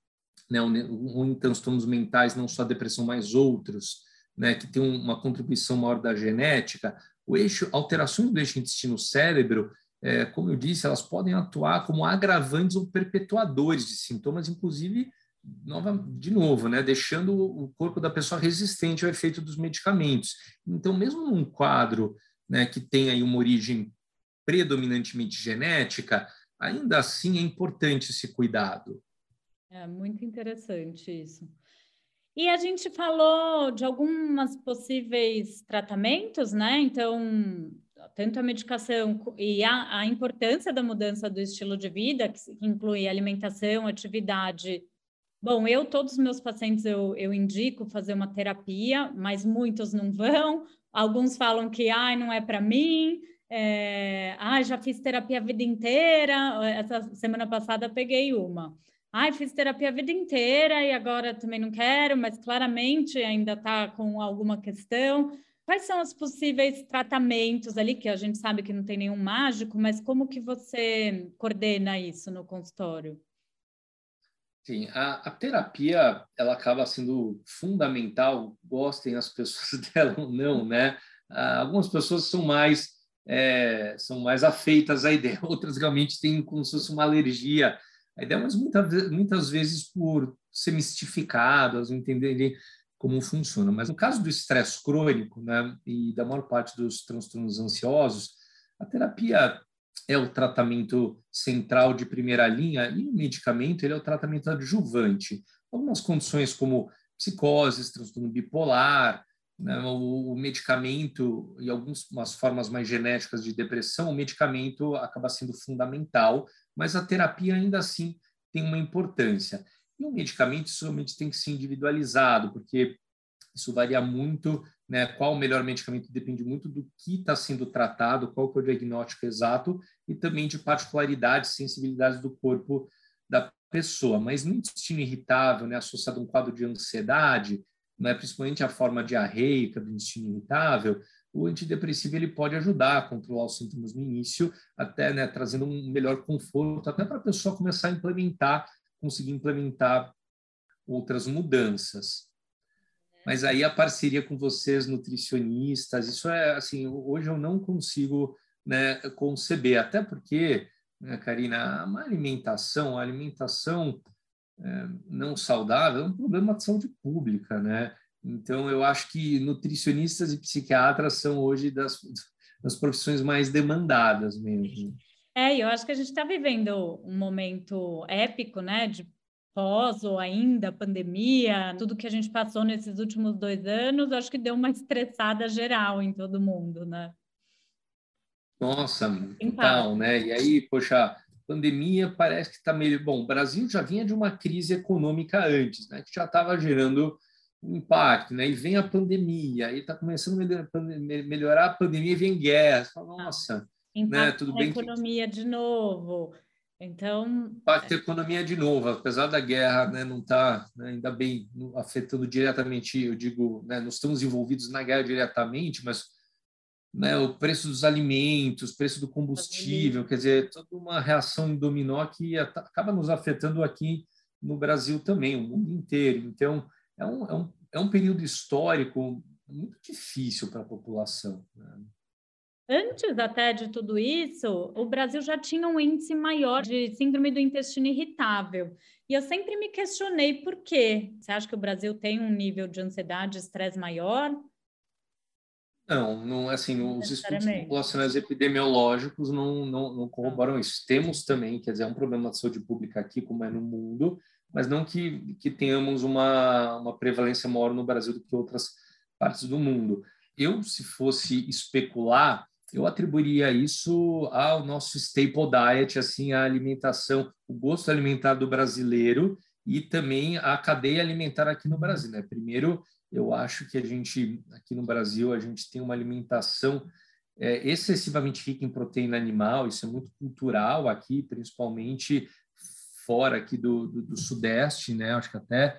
né, ou em transtornos mentais, não só depressão, mas outros, né, que tem uma contribuição maior da genética, o eixo, alterações do eixo intestino-cérebro, é, como eu disse, elas podem atuar como agravantes ou perpetuadores de sintomas, inclusive, nova, de novo, né, deixando o corpo da pessoa resistente ao efeito dos medicamentos. Então, mesmo num quadro né, que tem aí uma origem predominantemente genética, ainda assim é importante esse cuidado. É muito interessante isso. E a gente falou de algumas possíveis tratamentos, né? Então, tanto a medicação e a, a importância da mudança do estilo de vida, que inclui alimentação, atividade. Bom, eu, todos os meus pacientes, eu, eu indico fazer uma terapia, mas muitos não vão. Alguns falam que, ai, não é para mim. É, ah, já fiz terapia a vida inteira. Essa semana passada peguei uma. Ai, fiz terapia a vida inteira e agora também não quero, mas claramente ainda está com alguma questão. Quais são os possíveis tratamentos ali, que a gente sabe que não tem nenhum mágico, mas como que você coordena isso no consultório? Sim, a, a terapia, ela acaba sendo fundamental, gostem as pessoas dela ou não, né? Ah, algumas pessoas são mais é, são mais afeitas à ideia, outras realmente têm como se fosse uma alergia a ideia, mas muita, muitas vezes por ser mistificadas, não entenderem como funciona. Mas no caso do estresse crônico né, e da maior parte dos transtornos ansiosos, a terapia é o tratamento central de primeira linha e o medicamento ele é o tratamento adjuvante. Algumas condições como psicoses, transtorno bipolar, né, o, o, medicamento e algumas formas mais genéticas de depressão, o medicamento acaba sendo fundamental mas a terapia ainda assim tem uma importância. E o medicamento somente tem que ser individualizado, porque isso varia muito, né? Qual o melhor medicamento depende muito do que está sendo tratado, qual que é o diagnóstico exato e também de particularidades, sensibilidades do corpo da pessoa. Mas no intestino irritável, né, associado a um quadro de ansiedade, né, principalmente a forma diarreica do intestino irritável, o antidepressivo ele pode ajudar a controlar os sintomas no início, até né, trazendo um melhor conforto, até para a pessoa começar a implementar, conseguir implementar outras mudanças. Mas aí a parceria com vocês, nutricionistas, isso é assim, hoje eu não consigo né, conceber, até porque, né, Karina, uma alimentação, a alimentação é, não saudável é um problema de saúde pública, né? Então, eu acho que nutricionistas e psiquiatras são hoje das, das profissões mais demandadas mesmo. É, eu acho que a gente está vivendo um momento épico, né, de pós ou ainda pandemia, tudo que a gente passou nesses últimos dois anos, acho que deu uma estressada geral em todo mundo, né? Nossa, então, né? E aí, poxa, pandemia parece que está meio. Bom, o Brasil já vinha de uma crise econômica antes, né? Que já estava gerando um impacto, né? E vem a pandemia, aí está começando a melhorar a pandemia e vem guerra. Você fala, nossa, né? Tudo bem? economia que... de novo. Então. A economia de novo, apesar da guerra, né? Não está né, ainda bem afetando diretamente. Eu digo, né? Não estamos envolvidos na guerra diretamente, mas né, o preço dos alimentos, preço do combustível, quer dizer, toda uma reação em dominó que acaba nos afetando aqui no Brasil também, o mundo inteiro. Então, é um, é um, é um período histórico muito difícil para a população. Né? Antes até de tudo isso, o Brasil já tinha um índice maior de síndrome do intestino irritável. E eu sempre me questionei por quê. Você acha que o Brasil tem um nível de ansiedade e estresse maior? Não, não assim, os estudos populacionais epidemiológicos não, não, não corroboram isso. Temos também, quer dizer, é um problema de saúde pública aqui, como é no mundo, mas não que, que tenhamos uma, uma prevalência maior no Brasil do que outras partes do mundo. Eu, se fosse especular, eu atribuiria isso ao nosso staple diet, assim, a alimentação, o gosto alimentar do brasileiro e também a cadeia alimentar aqui no Brasil. Né? Primeiro, eu acho que a gente, aqui no Brasil, a gente tem uma alimentação é, excessivamente rica em proteína animal, isso é muito cultural aqui, principalmente fora aqui do, do, do, Sudeste, né? Acho que até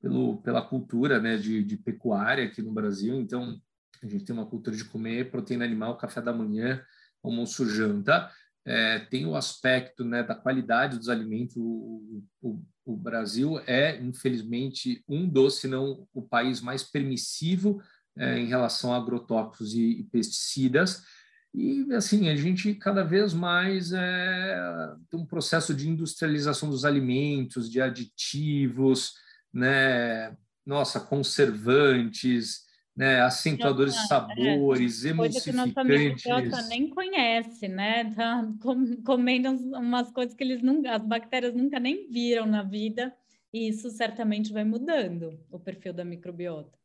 pelo, pela cultura né, de, de, pecuária aqui no Brasil. Então, a gente tem uma cultura de comer proteína animal, café da manhã, almoço, janta. É, tem o aspecto né, da qualidade dos alimentos. O, o, o, Brasil é, infelizmente, um dos, se não o país mais permissivo é, em relação a agrotóxicos e, e, pesticidas. E, assim, a gente cada vez mais é, tem um processo de industrialização dos alimentos, de aditivos, né? Nossa, conservantes, né, acentuadores de é, sabores, é, emulsificantes. Coisa que nossa nem conhece, né? Tá comendo umas coisas que eles nunca, as bactérias nunca nem viram na vida, e isso certamente vai mudando o perfil da microbiota.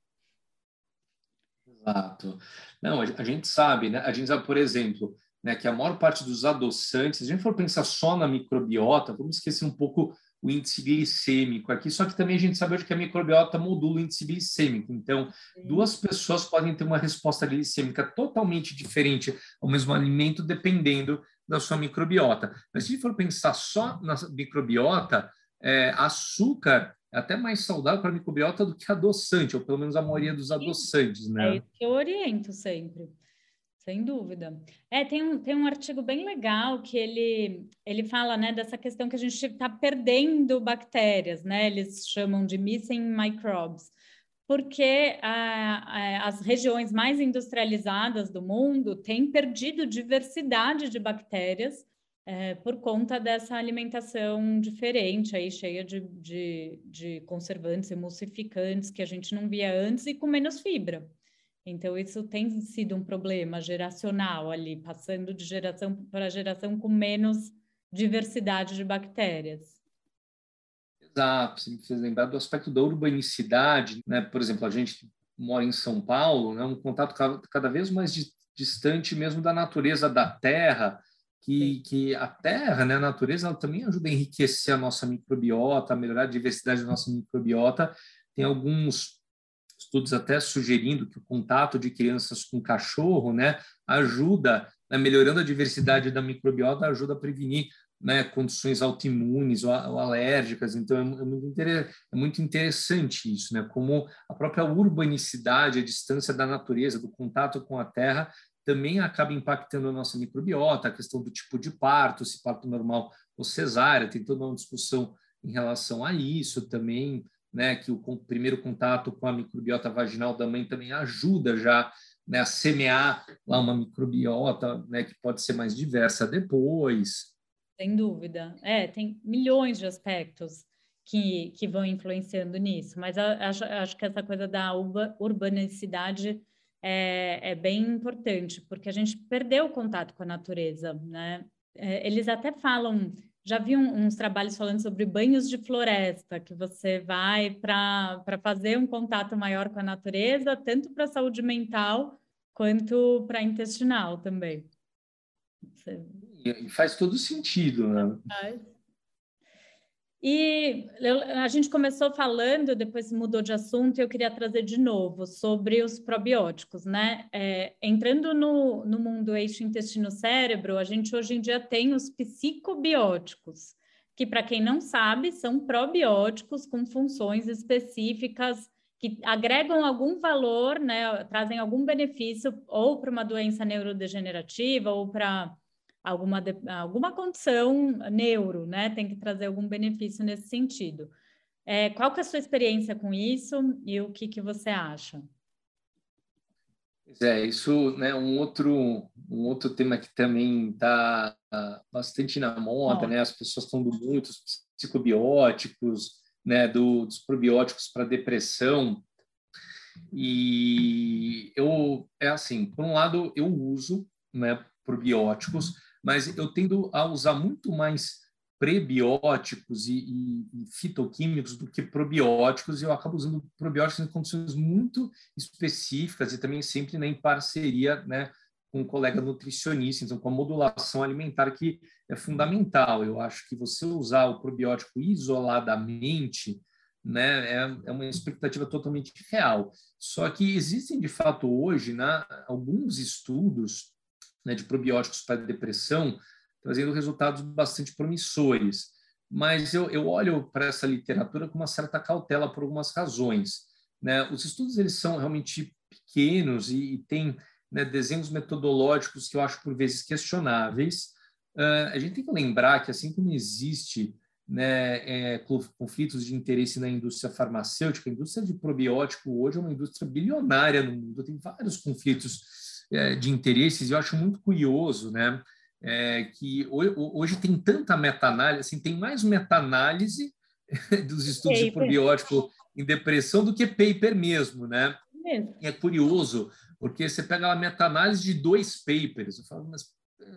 Exato. Não, a gente sabe, né? A gente sabe, por exemplo, né, que a maior parte dos adoçantes, se a gente for pensar só na microbiota, vamos esquecer um pouco o índice glicêmico aqui, só que também a gente sabe hoje que a microbiota modula o índice glicêmico. Então, duas pessoas podem ter uma resposta glicêmica totalmente diferente ao mesmo alimento, dependendo da sua microbiota. Mas se for pensar só na microbiota, é, açúcar é até mais saudável para a microbiota do que adoçante, ou pelo menos a maioria dos adoçantes, né? É isso que eu oriento sempre. Sem dúvida. É, tem um, tem um artigo bem legal que ele, ele fala né, dessa questão que a gente está perdendo bactérias, né? Eles chamam de missing microbes, porque as regiões mais industrializadas do mundo têm perdido diversidade de bactérias é, por conta dessa alimentação diferente, aí, cheia de, de, de conservantes, emulsificantes, que a gente não via antes e com menos fibra. Então, isso tem sido um problema geracional ali, passando de geração para geração com menos diversidade de bactérias. Exato, você me fez lembrar do aspecto da urbanicidade, né? Por exemplo, a gente mora em São Paulo, né? um contato cada vez mais distante mesmo da natureza da terra, que, que a terra, né, a natureza, ela também ajuda a enriquecer a nossa microbiota, a melhorar a diversidade da nossa microbiota. Tem alguns estudos até sugerindo que o contato de crianças com cachorro, né, ajuda, né, melhorando a diversidade da microbiota, ajuda a prevenir né, condições autoimunes ou, ou alérgicas. Então, é, é, muito é, muito interessante isso, né, como a própria urbanicidade, a distância da natureza, do contato com a terra, também acaba impactando a nossa microbiota, a questão do tipo de parto, se parto normal ou cesárea, tem toda uma discussão em relação a isso também, né, que o primeiro contato com a microbiota vaginal da mãe também ajuda já né, a semear lá uma microbiota né, que pode ser mais diversa depois. Sem dúvida. É, tem milhões de aspectos que, que vão influenciando nisso, mas acho, acho que essa coisa da urbanicidade é, é bem importante, porque a gente perdeu o contato com a natureza, né? É, eles até falam já vi um, uns trabalhos falando sobre banhos de floresta, que você vai para fazer um contato maior com a natureza, tanto para a saúde mental quanto para intestinal também. E faz todo sentido, né? Faz. E a gente começou falando, depois mudou de assunto, e eu queria trazer de novo sobre os probióticos, né? É, entrando no, no mundo eixo intestino-cérebro, a gente hoje em dia tem os psicobióticos, que, para quem não sabe, são probióticos com funções específicas que agregam algum valor, né? Trazem algum benefício ou para uma doença neurodegenerativa ou para alguma, alguma condição neuro, né? Tem que trazer algum benefício nesse sentido. É, qual que é a sua experiência com isso e o que, que você acha? É, isso é né, um outro, um outro tema que também está bastante na moda, oh. né? As pessoas estão do muito os psicobióticos, né? Do, dos probióticos para depressão. E eu, é assim, por um lado, eu uso né, probióticos, mas eu tendo a usar muito mais prebióticos e, e, e, fitoquímicos do que probióticos, e eu acabo usando probióticos em condições muito específicas e também sempre né, em parceria né, com um colega nutricionista, então com a modulação alimentar que é fundamental. Eu acho que você usar o probiótico isoladamente né, é, é uma expectativa totalmente real. Só que existem, de fato, hoje, né, alguns estudos né, de probióticos para depressão, trazendo resultados bastante promissores. Mas eu, eu olho para essa literatura com uma certa cautela por algumas razões. Né? Os estudos eles são realmente pequenos e, e têm né, desenhos metodológicos que eu acho por vezes questionáveis. Uh, a gente tem que lembrar que assim como existe né, é, conflitos de interesse na indústria farmacêutica. A indústria de probiótico hoje é uma indústria bilionária no mundo, tem vários conflitos de interesses, e eu acho muito curioso né, é, que hoje tem tanta meta-análise, assim, tem mais meta-análise dos estudos paper. de probiótico em depressão do que paper mesmo, né? É curioso, porque você pega a meta-análise de dois papers, eu falo, mas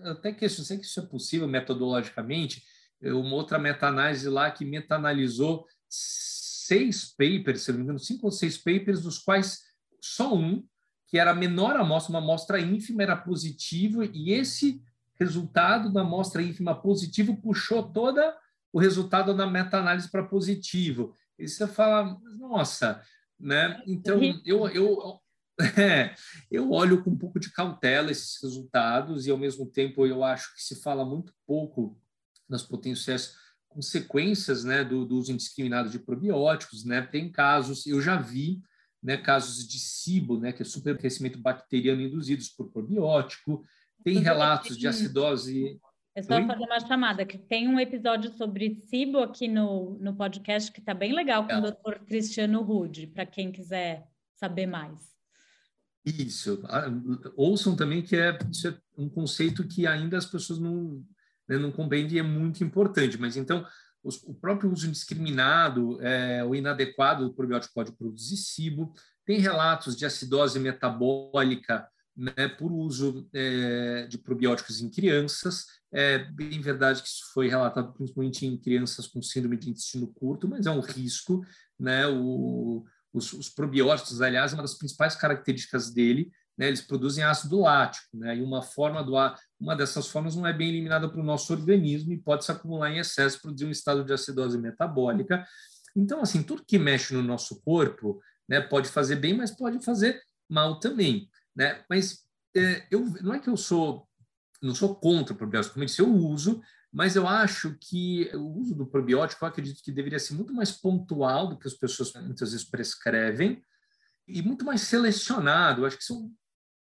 até que eu sei que isso é possível metodologicamente, uma outra meta-análise lá que meta-analisou seis papers, se não me engano, cinco ou seis papers, dos quais só um, que era a menor amostra, uma amostra ínfima, era positivo, e esse resultado da amostra ínfima positivo puxou toda o resultado na meta-análise para positivo. E você fala, nossa, né? Então, eu, eu, é, eu olho com um pouco de cautela esses resultados e, ao mesmo tempo, eu acho que se fala muito pouco nas potenciais consequências né, do, do uso indiscriminado de probióticos. Né? Tem casos, eu já vi né, casos de SIBO, né, que é supercrescimento bacteriano induzidos por probiótico, tem relatos de acidose. É só Oi? fazer uma chamada, que tem um episódio sobre SIBO aqui no, no podcast que está bem legal com é. o doutor Cristiano Rude, para quem quiser saber mais. Isso. Ah, ouçam também que é, isso é um conceito que ainda as pessoas não, né, não compreendem e é muito importante. Mas então, o próprio uso indiscriminado é, ou inadequado do probiótico pode produzir SIBO. Tem relatos de acidose metabólica né, por uso é, de probióticos em crianças. É bem verdade que isso foi relatado principalmente em crianças com síndrome de intestino curto, mas é um risco. Né, o, os, os probióticos, aliás, uma das principais características dele, né, eles produzem ácido lático, né, e uma forma do uma dessas formas não é bem eliminada para o nosso organismo e pode se acumular em excesso, produzir um estado de acidose metabólica. Então, assim, tudo que mexe no nosso corpo, né, pode fazer bem, mas pode fazer mal também né? Mas é, eu não é que eu sou não sou contra o probiótico, como eu disse, eu uso, mas eu acho que o uso do probiótico, eu acredito que deveria ser muito mais pontual do que as pessoas muitas vezes prescrevem e muito mais selecionado. Eu acho que são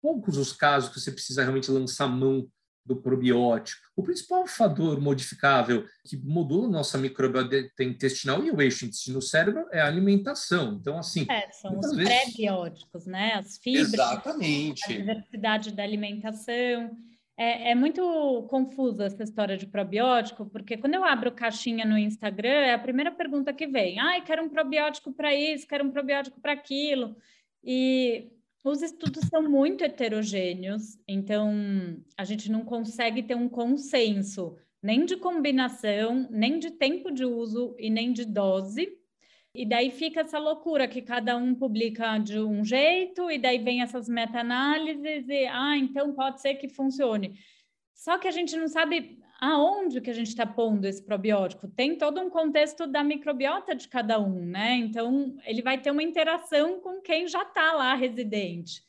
poucos os casos que você precisa realmente lançar mão do probiótico. O principal fator modificável que modula a nossa microbiota intestinal e o eixo intestino-cérebro é a alimentação. Então, assim... É, são os vezes... pré-bióticos, né? As fibras, Exatamente. a diversidade da alimentação. É, é, muito confusa essa história de probiótico, porque quando eu abro caixinha no Instagram, é a primeira pergunta que vem. Ah, quero um probiótico para isso, quero um probiótico para aquilo. E os estudos são muito heterogêneos, então a gente não consegue ter um consenso nem de combinação, nem de tempo de uso e nem de dose. E daí fica essa loucura que cada um publica de um jeito, e daí vem essas meta-análises, e ah, então pode ser que funcione. Só que a gente não sabe aonde que a gente está pondo esse probiótico. Tem todo um contexto da microbiota de cada um, né? Então, ele vai ter uma interação com quem já está lá residente.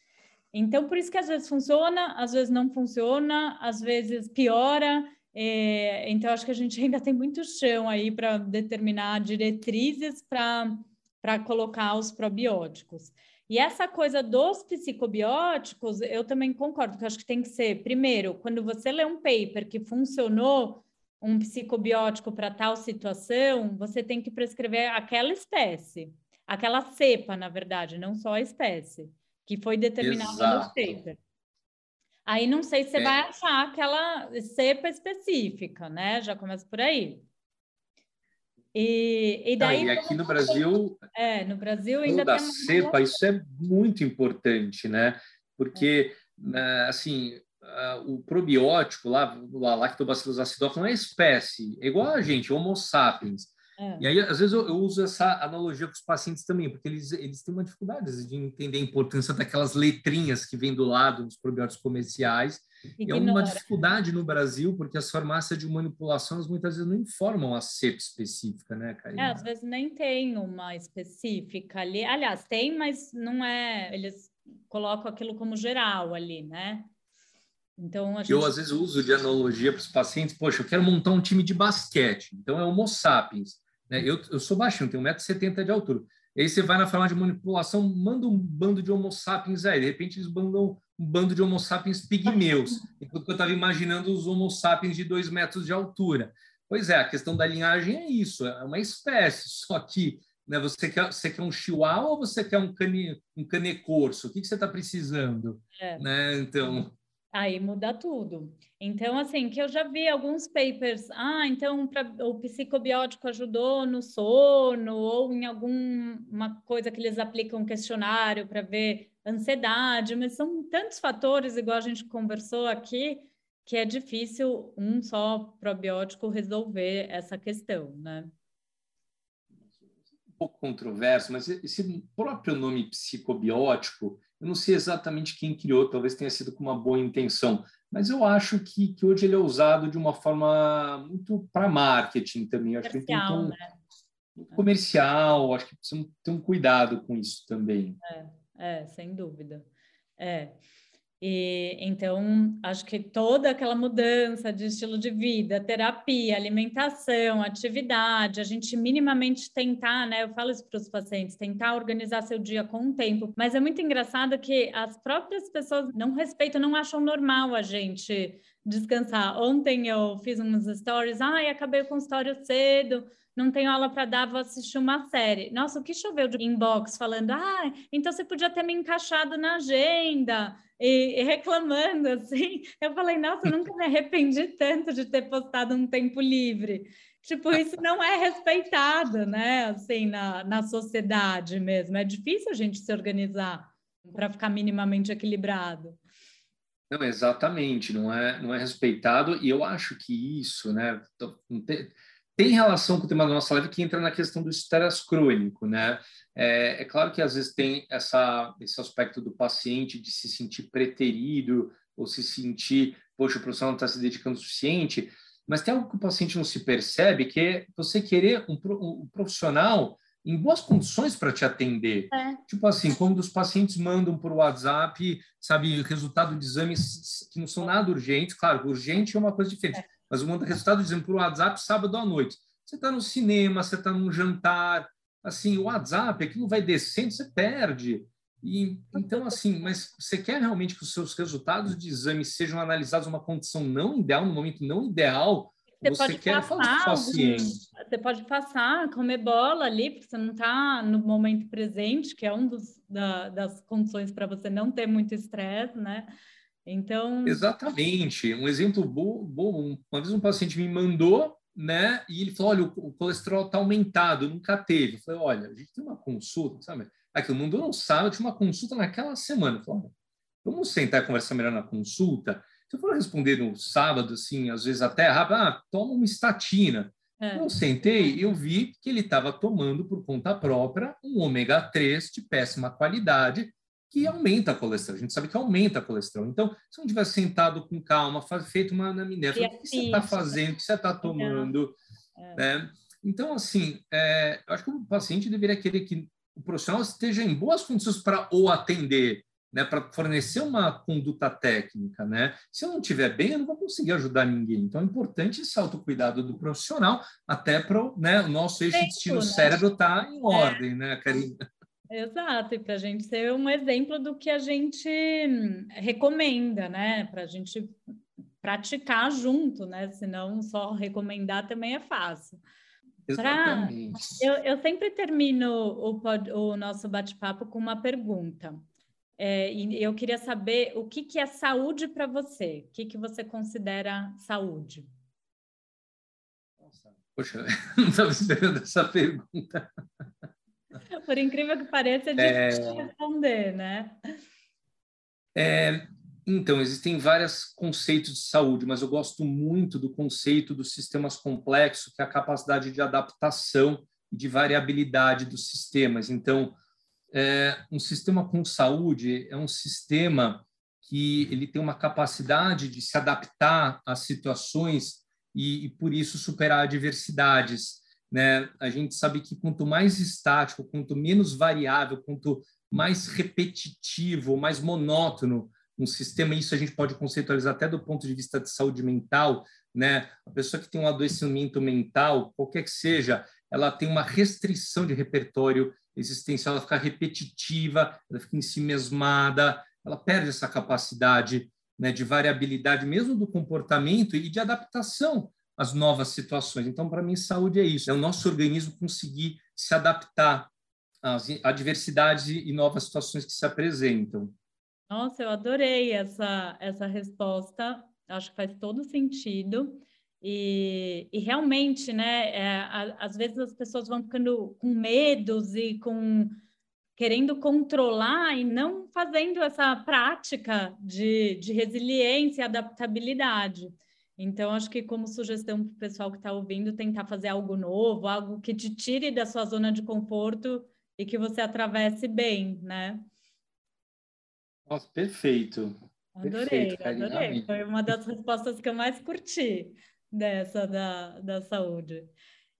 Então, por isso que às vezes funciona, às vezes não funciona, às vezes piora. É, então, acho que a gente ainda tem muito chão aí para determinar diretrizes para colocar os probióticos. E essa coisa dos psicobióticos, eu também concordo, que acho que tem que ser, primeiro, quando você lê um paper que funcionou um psicobiótico para tal situação, você tem que prescrever aquela espécie, aquela cepa, na verdade, não só a espécie, que foi determinada Exato. no paper. Aí não sei se você é. vai achar aquela cepa específica, né? Já começa por aí. E, e daí. Ah, e aqui no Brasil. É, no Brasil ainda da cepa, isso é muito importante, né? Porque, é. assim, o probiótico lá, lá Lactobacillus acidophilus, não é espécie, é igual a gente, Homo sapiens. É. E aí, às vezes, eu, eu, uso essa analogia com os pacientes também, porque eles, eles têm uma dificuldade de entender a importância daquelas letrinhas que vêm do lado nos probióticos comerciais. E é uma dificuldade no Brasil, porque as farmácias de manipulação muitas vezes não informam a cepa específica, né, Karina? É, às vezes nem tem uma específica ali. Aliás, tem, mas não é. Eles colocam aquilo como geral ali, né? Então, gente... Eu, às vezes, uso de analogia para os pacientes. Poxa, eu quero montar um time de basquete. Então, é Homo sapiens. Né? Eu, eu sou baixinho, tenho 1,70m de altura. E aí você vai na farmácia de manipulação, manda um bando de homo sapiens aí. De repente eles mandam um bando de homo sapiens pigmeus. Enquanto eu estava imaginando os homo sapiens de dois metros de altura. Pois é, a questão da linhagem é isso, é uma espécie, só que né, você, quer, você quer um chihuahua ou você quer um, cane, um canecorso? O que, que você está precisando? É. Né? Então... Aí muda tudo. Então, assim, que eu já vi alguns papers, ah, então pra, o psicobiótico ajudou no sono, ou em alguma coisa que eles aplicam um questionário para ver ansiedade, mas são tantos fatores, igual a gente conversou aqui, que é difícil um só probiótico resolver essa questão, né? Um pouco controverso, mas esse próprio nome psicobiótico, eu não sei exatamente quem criou, talvez tenha sido com uma boa intenção, mas eu acho que, que hoje ele é usado de uma forma muito para marketing também. Acho que tem um, né? comercial, acho que precisa ter um cuidado com isso também. É, é sem dúvida. É. E então acho que toda aquela mudança de estilo de vida, terapia, alimentação, atividade, a gente minimamente tentar, né? Eu falo isso para os pacientes, tentar organizar seu dia com o tempo. Mas é muito engraçado que as próprias pessoas não respeitam, não acham normal a gente descansar. Ontem eu fiz uns stories, ai, acabei o consultório cedo não tenho aula para dar, vou assistir uma série. Nossa, o que choveu de inbox falando, ah, então você podia ter me encaixado na agenda e, e reclamando assim. Eu falei, nossa, nunca me arrependi tanto de ter postado um tempo livre. Tipo, isso não é respeitado, né? Assim, na, na sociedade mesmo. É difícil a gente se organizar para ficar minimamente equilibrado. Não, exatamente, não é, não é respeitado, e eu acho que isso, né, tem relação com o tema da nossa live que entra na questão do estresse crônico, né? É, é, claro que às vezes tem essa, esse aspecto do paciente de se sentir preterido ou se sentir, poxa, o profissional não está se dedicando o suficiente, mas tem algo que o paciente não se percebe, que é você querer um, um profissional em boas condições para te atender. É. Tipo assim, quando os pacientes mandam por WhatsApp, sabe, resultado de exames que não são nada urgentes, claro, urgente é uma coisa diferente. É mas o resultado dizendo por WhatsApp sábado à noite. Você está no cinema, você está num jantar, assim, o WhatsApp, aquilo vai descendo, você perde. E, então, assim, mas você quer realmente que os seus resultados de exame sejam analisados numa condição não ideal, no momento não ideal? Você, você quer falar com o paciente? Você pode passar, comer bola ali, porque você não está no momento presente, que é um dos, da, das condições para você não ter muito estresse, né? Então. Exatamente. Um exemplo bom, uma vez um paciente me mandou, né? E ele falou: olha, o colesterol está aumentado, nunca teve. Eu falei: olha, a gente tem uma consulta, sabe? Aqui, o mundo não sabe, eu tinha uma consulta naquela semana. Eu falei, vamos sentar e conversar melhor na consulta. Se eu for responder no sábado, assim, às vezes até rápido, ah, toma uma estatina. É. Eu sentei eu vi que ele estava tomando por conta própria um ômega 3 de péssima qualidade, que aumenta a colesterol. A gente sabe que aumenta a colesterol. Então, se não tivesse sentado com calma, feito uma anamnese, o que você está fazendo, o que você está tomando, é. né? Então, assim, é, eu acho que o paciente deveria querer que o profissional esteja em boas condições para o atender, né, para fornecer uma conduta técnica, né? Se eu não estiver bem, eu não vou conseguir ajudar ninguém. Então é importante esse autocuidado do profissional, até para né, o nosso eixo intestino-cérebro né? estar tá em é. ordem, é. né, Karina? Exato, e para a gente ser um exemplo do que a gente recomenda, né? Para a gente praticar junto, né? Senão só recomendar também é fácil. Exatamente. Pra... Eu, eu sempre termino o, pod... o nosso bate-papo com uma pergunta. É, e eu queria saber o que, que é saúde para você? O que, que você considera saúde? Poxa, não estava esperando essa pergunta. Por incrível que pareça, é difícil é... responder, né? É, então, existem vários conceitos de saúde, mas eu gosto muito do conceito dos sistemas complexos, que é a capacidade de adaptação e de variabilidade dos sistemas. Então, é, um sistema com saúde é um sistema que ele tem uma capacidade de se adaptar às situações e, e por isso superar adversidades né? A gente sabe que quanto mais estático, quanto menos variável, quanto mais repetitivo, mais monótono um sistema, isso a gente pode conceitualizar até do ponto de vista de saúde mental, né? A pessoa que tem um adoecimento mental, qualquer que seja, ela tem uma restrição de repertório existencial, ela fica repetitiva, ela fica em si mesmada, ela perde essa capacidade né, de variabilidade mesmo do comportamento e de adaptação as novas situações. Então, para mim, saúde é isso, é o nosso organismo conseguir se adaptar às adversidades e novas situações que se apresentam. Nossa, eu adorei essa, essa resposta, acho que faz todo sentido. E, e realmente, né, é, a, às vezes as pessoas vão ficando com medos e com querendo controlar e não fazendo essa prática de, de resiliência e adaptabilidade. Então, acho que como sugestão para o pessoal que está ouvindo, tentar fazer algo novo, algo que te tire da sua zona de conforto e que você atravesse bem, né? Nossa, perfeito. Adorei, perfeito, adorei. Foi uma das respostas que eu mais curti dessa da, da saúde.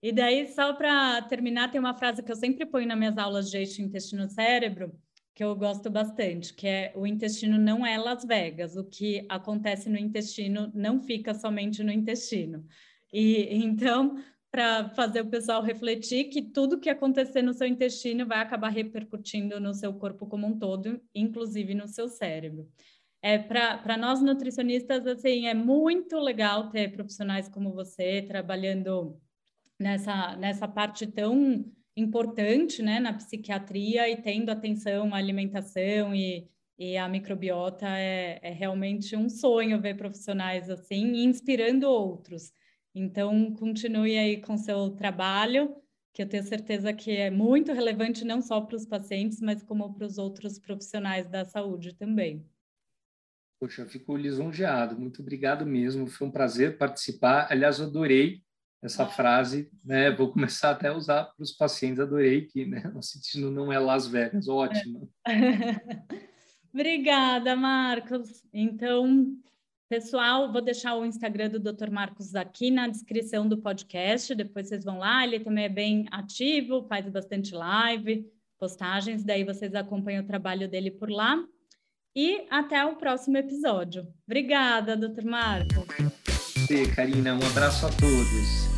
E daí, só para terminar, tem uma frase que eu sempre ponho nas minhas aulas de eixo intestino-cérebro, que eu gosto bastante, que é o intestino não é Las Vegas, o que acontece no intestino não fica somente no intestino. E então, para fazer o pessoal refletir que tudo que acontecer no seu intestino vai acabar repercutindo no seu corpo como um todo, inclusive no seu cérebro. É, para nós nutricionistas, assim, é muito legal ter profissionais como você trabalhando nessa, nessa parte tão importante né, na psiquiatria e tendo atenção à alimentação e, e à microbiota é, é realmente um sonho ver profissionais assim inspirando outros. Então, continue aí com seu trabalho, que eu tenho certeza que é muito relevante não só para os pacientes, mas como para os outros profissionais da saúde também. Poxa, eu fico lisonjeado. Muito obrigado mesmo. Foi um prazer participar. Aliás, adorei essa frase, né? Vou começar até a usar para os pacientes. Adorei que, né? Nosso destino não é Las Vegas. Ótimo. Obrigada, Marcos. Então, pessoal, vou deixar o Instagram do Dr. Marcos aqui na descrição do podcast. Depois vocês vão lá. Ele também é bem ativo, faz bastante live, postagens. Daí vocês acompanham o trabalho dele por lá. E até o próximo episódio. Obrigada, Dr. Marcos. Karina. Um abraço a todos.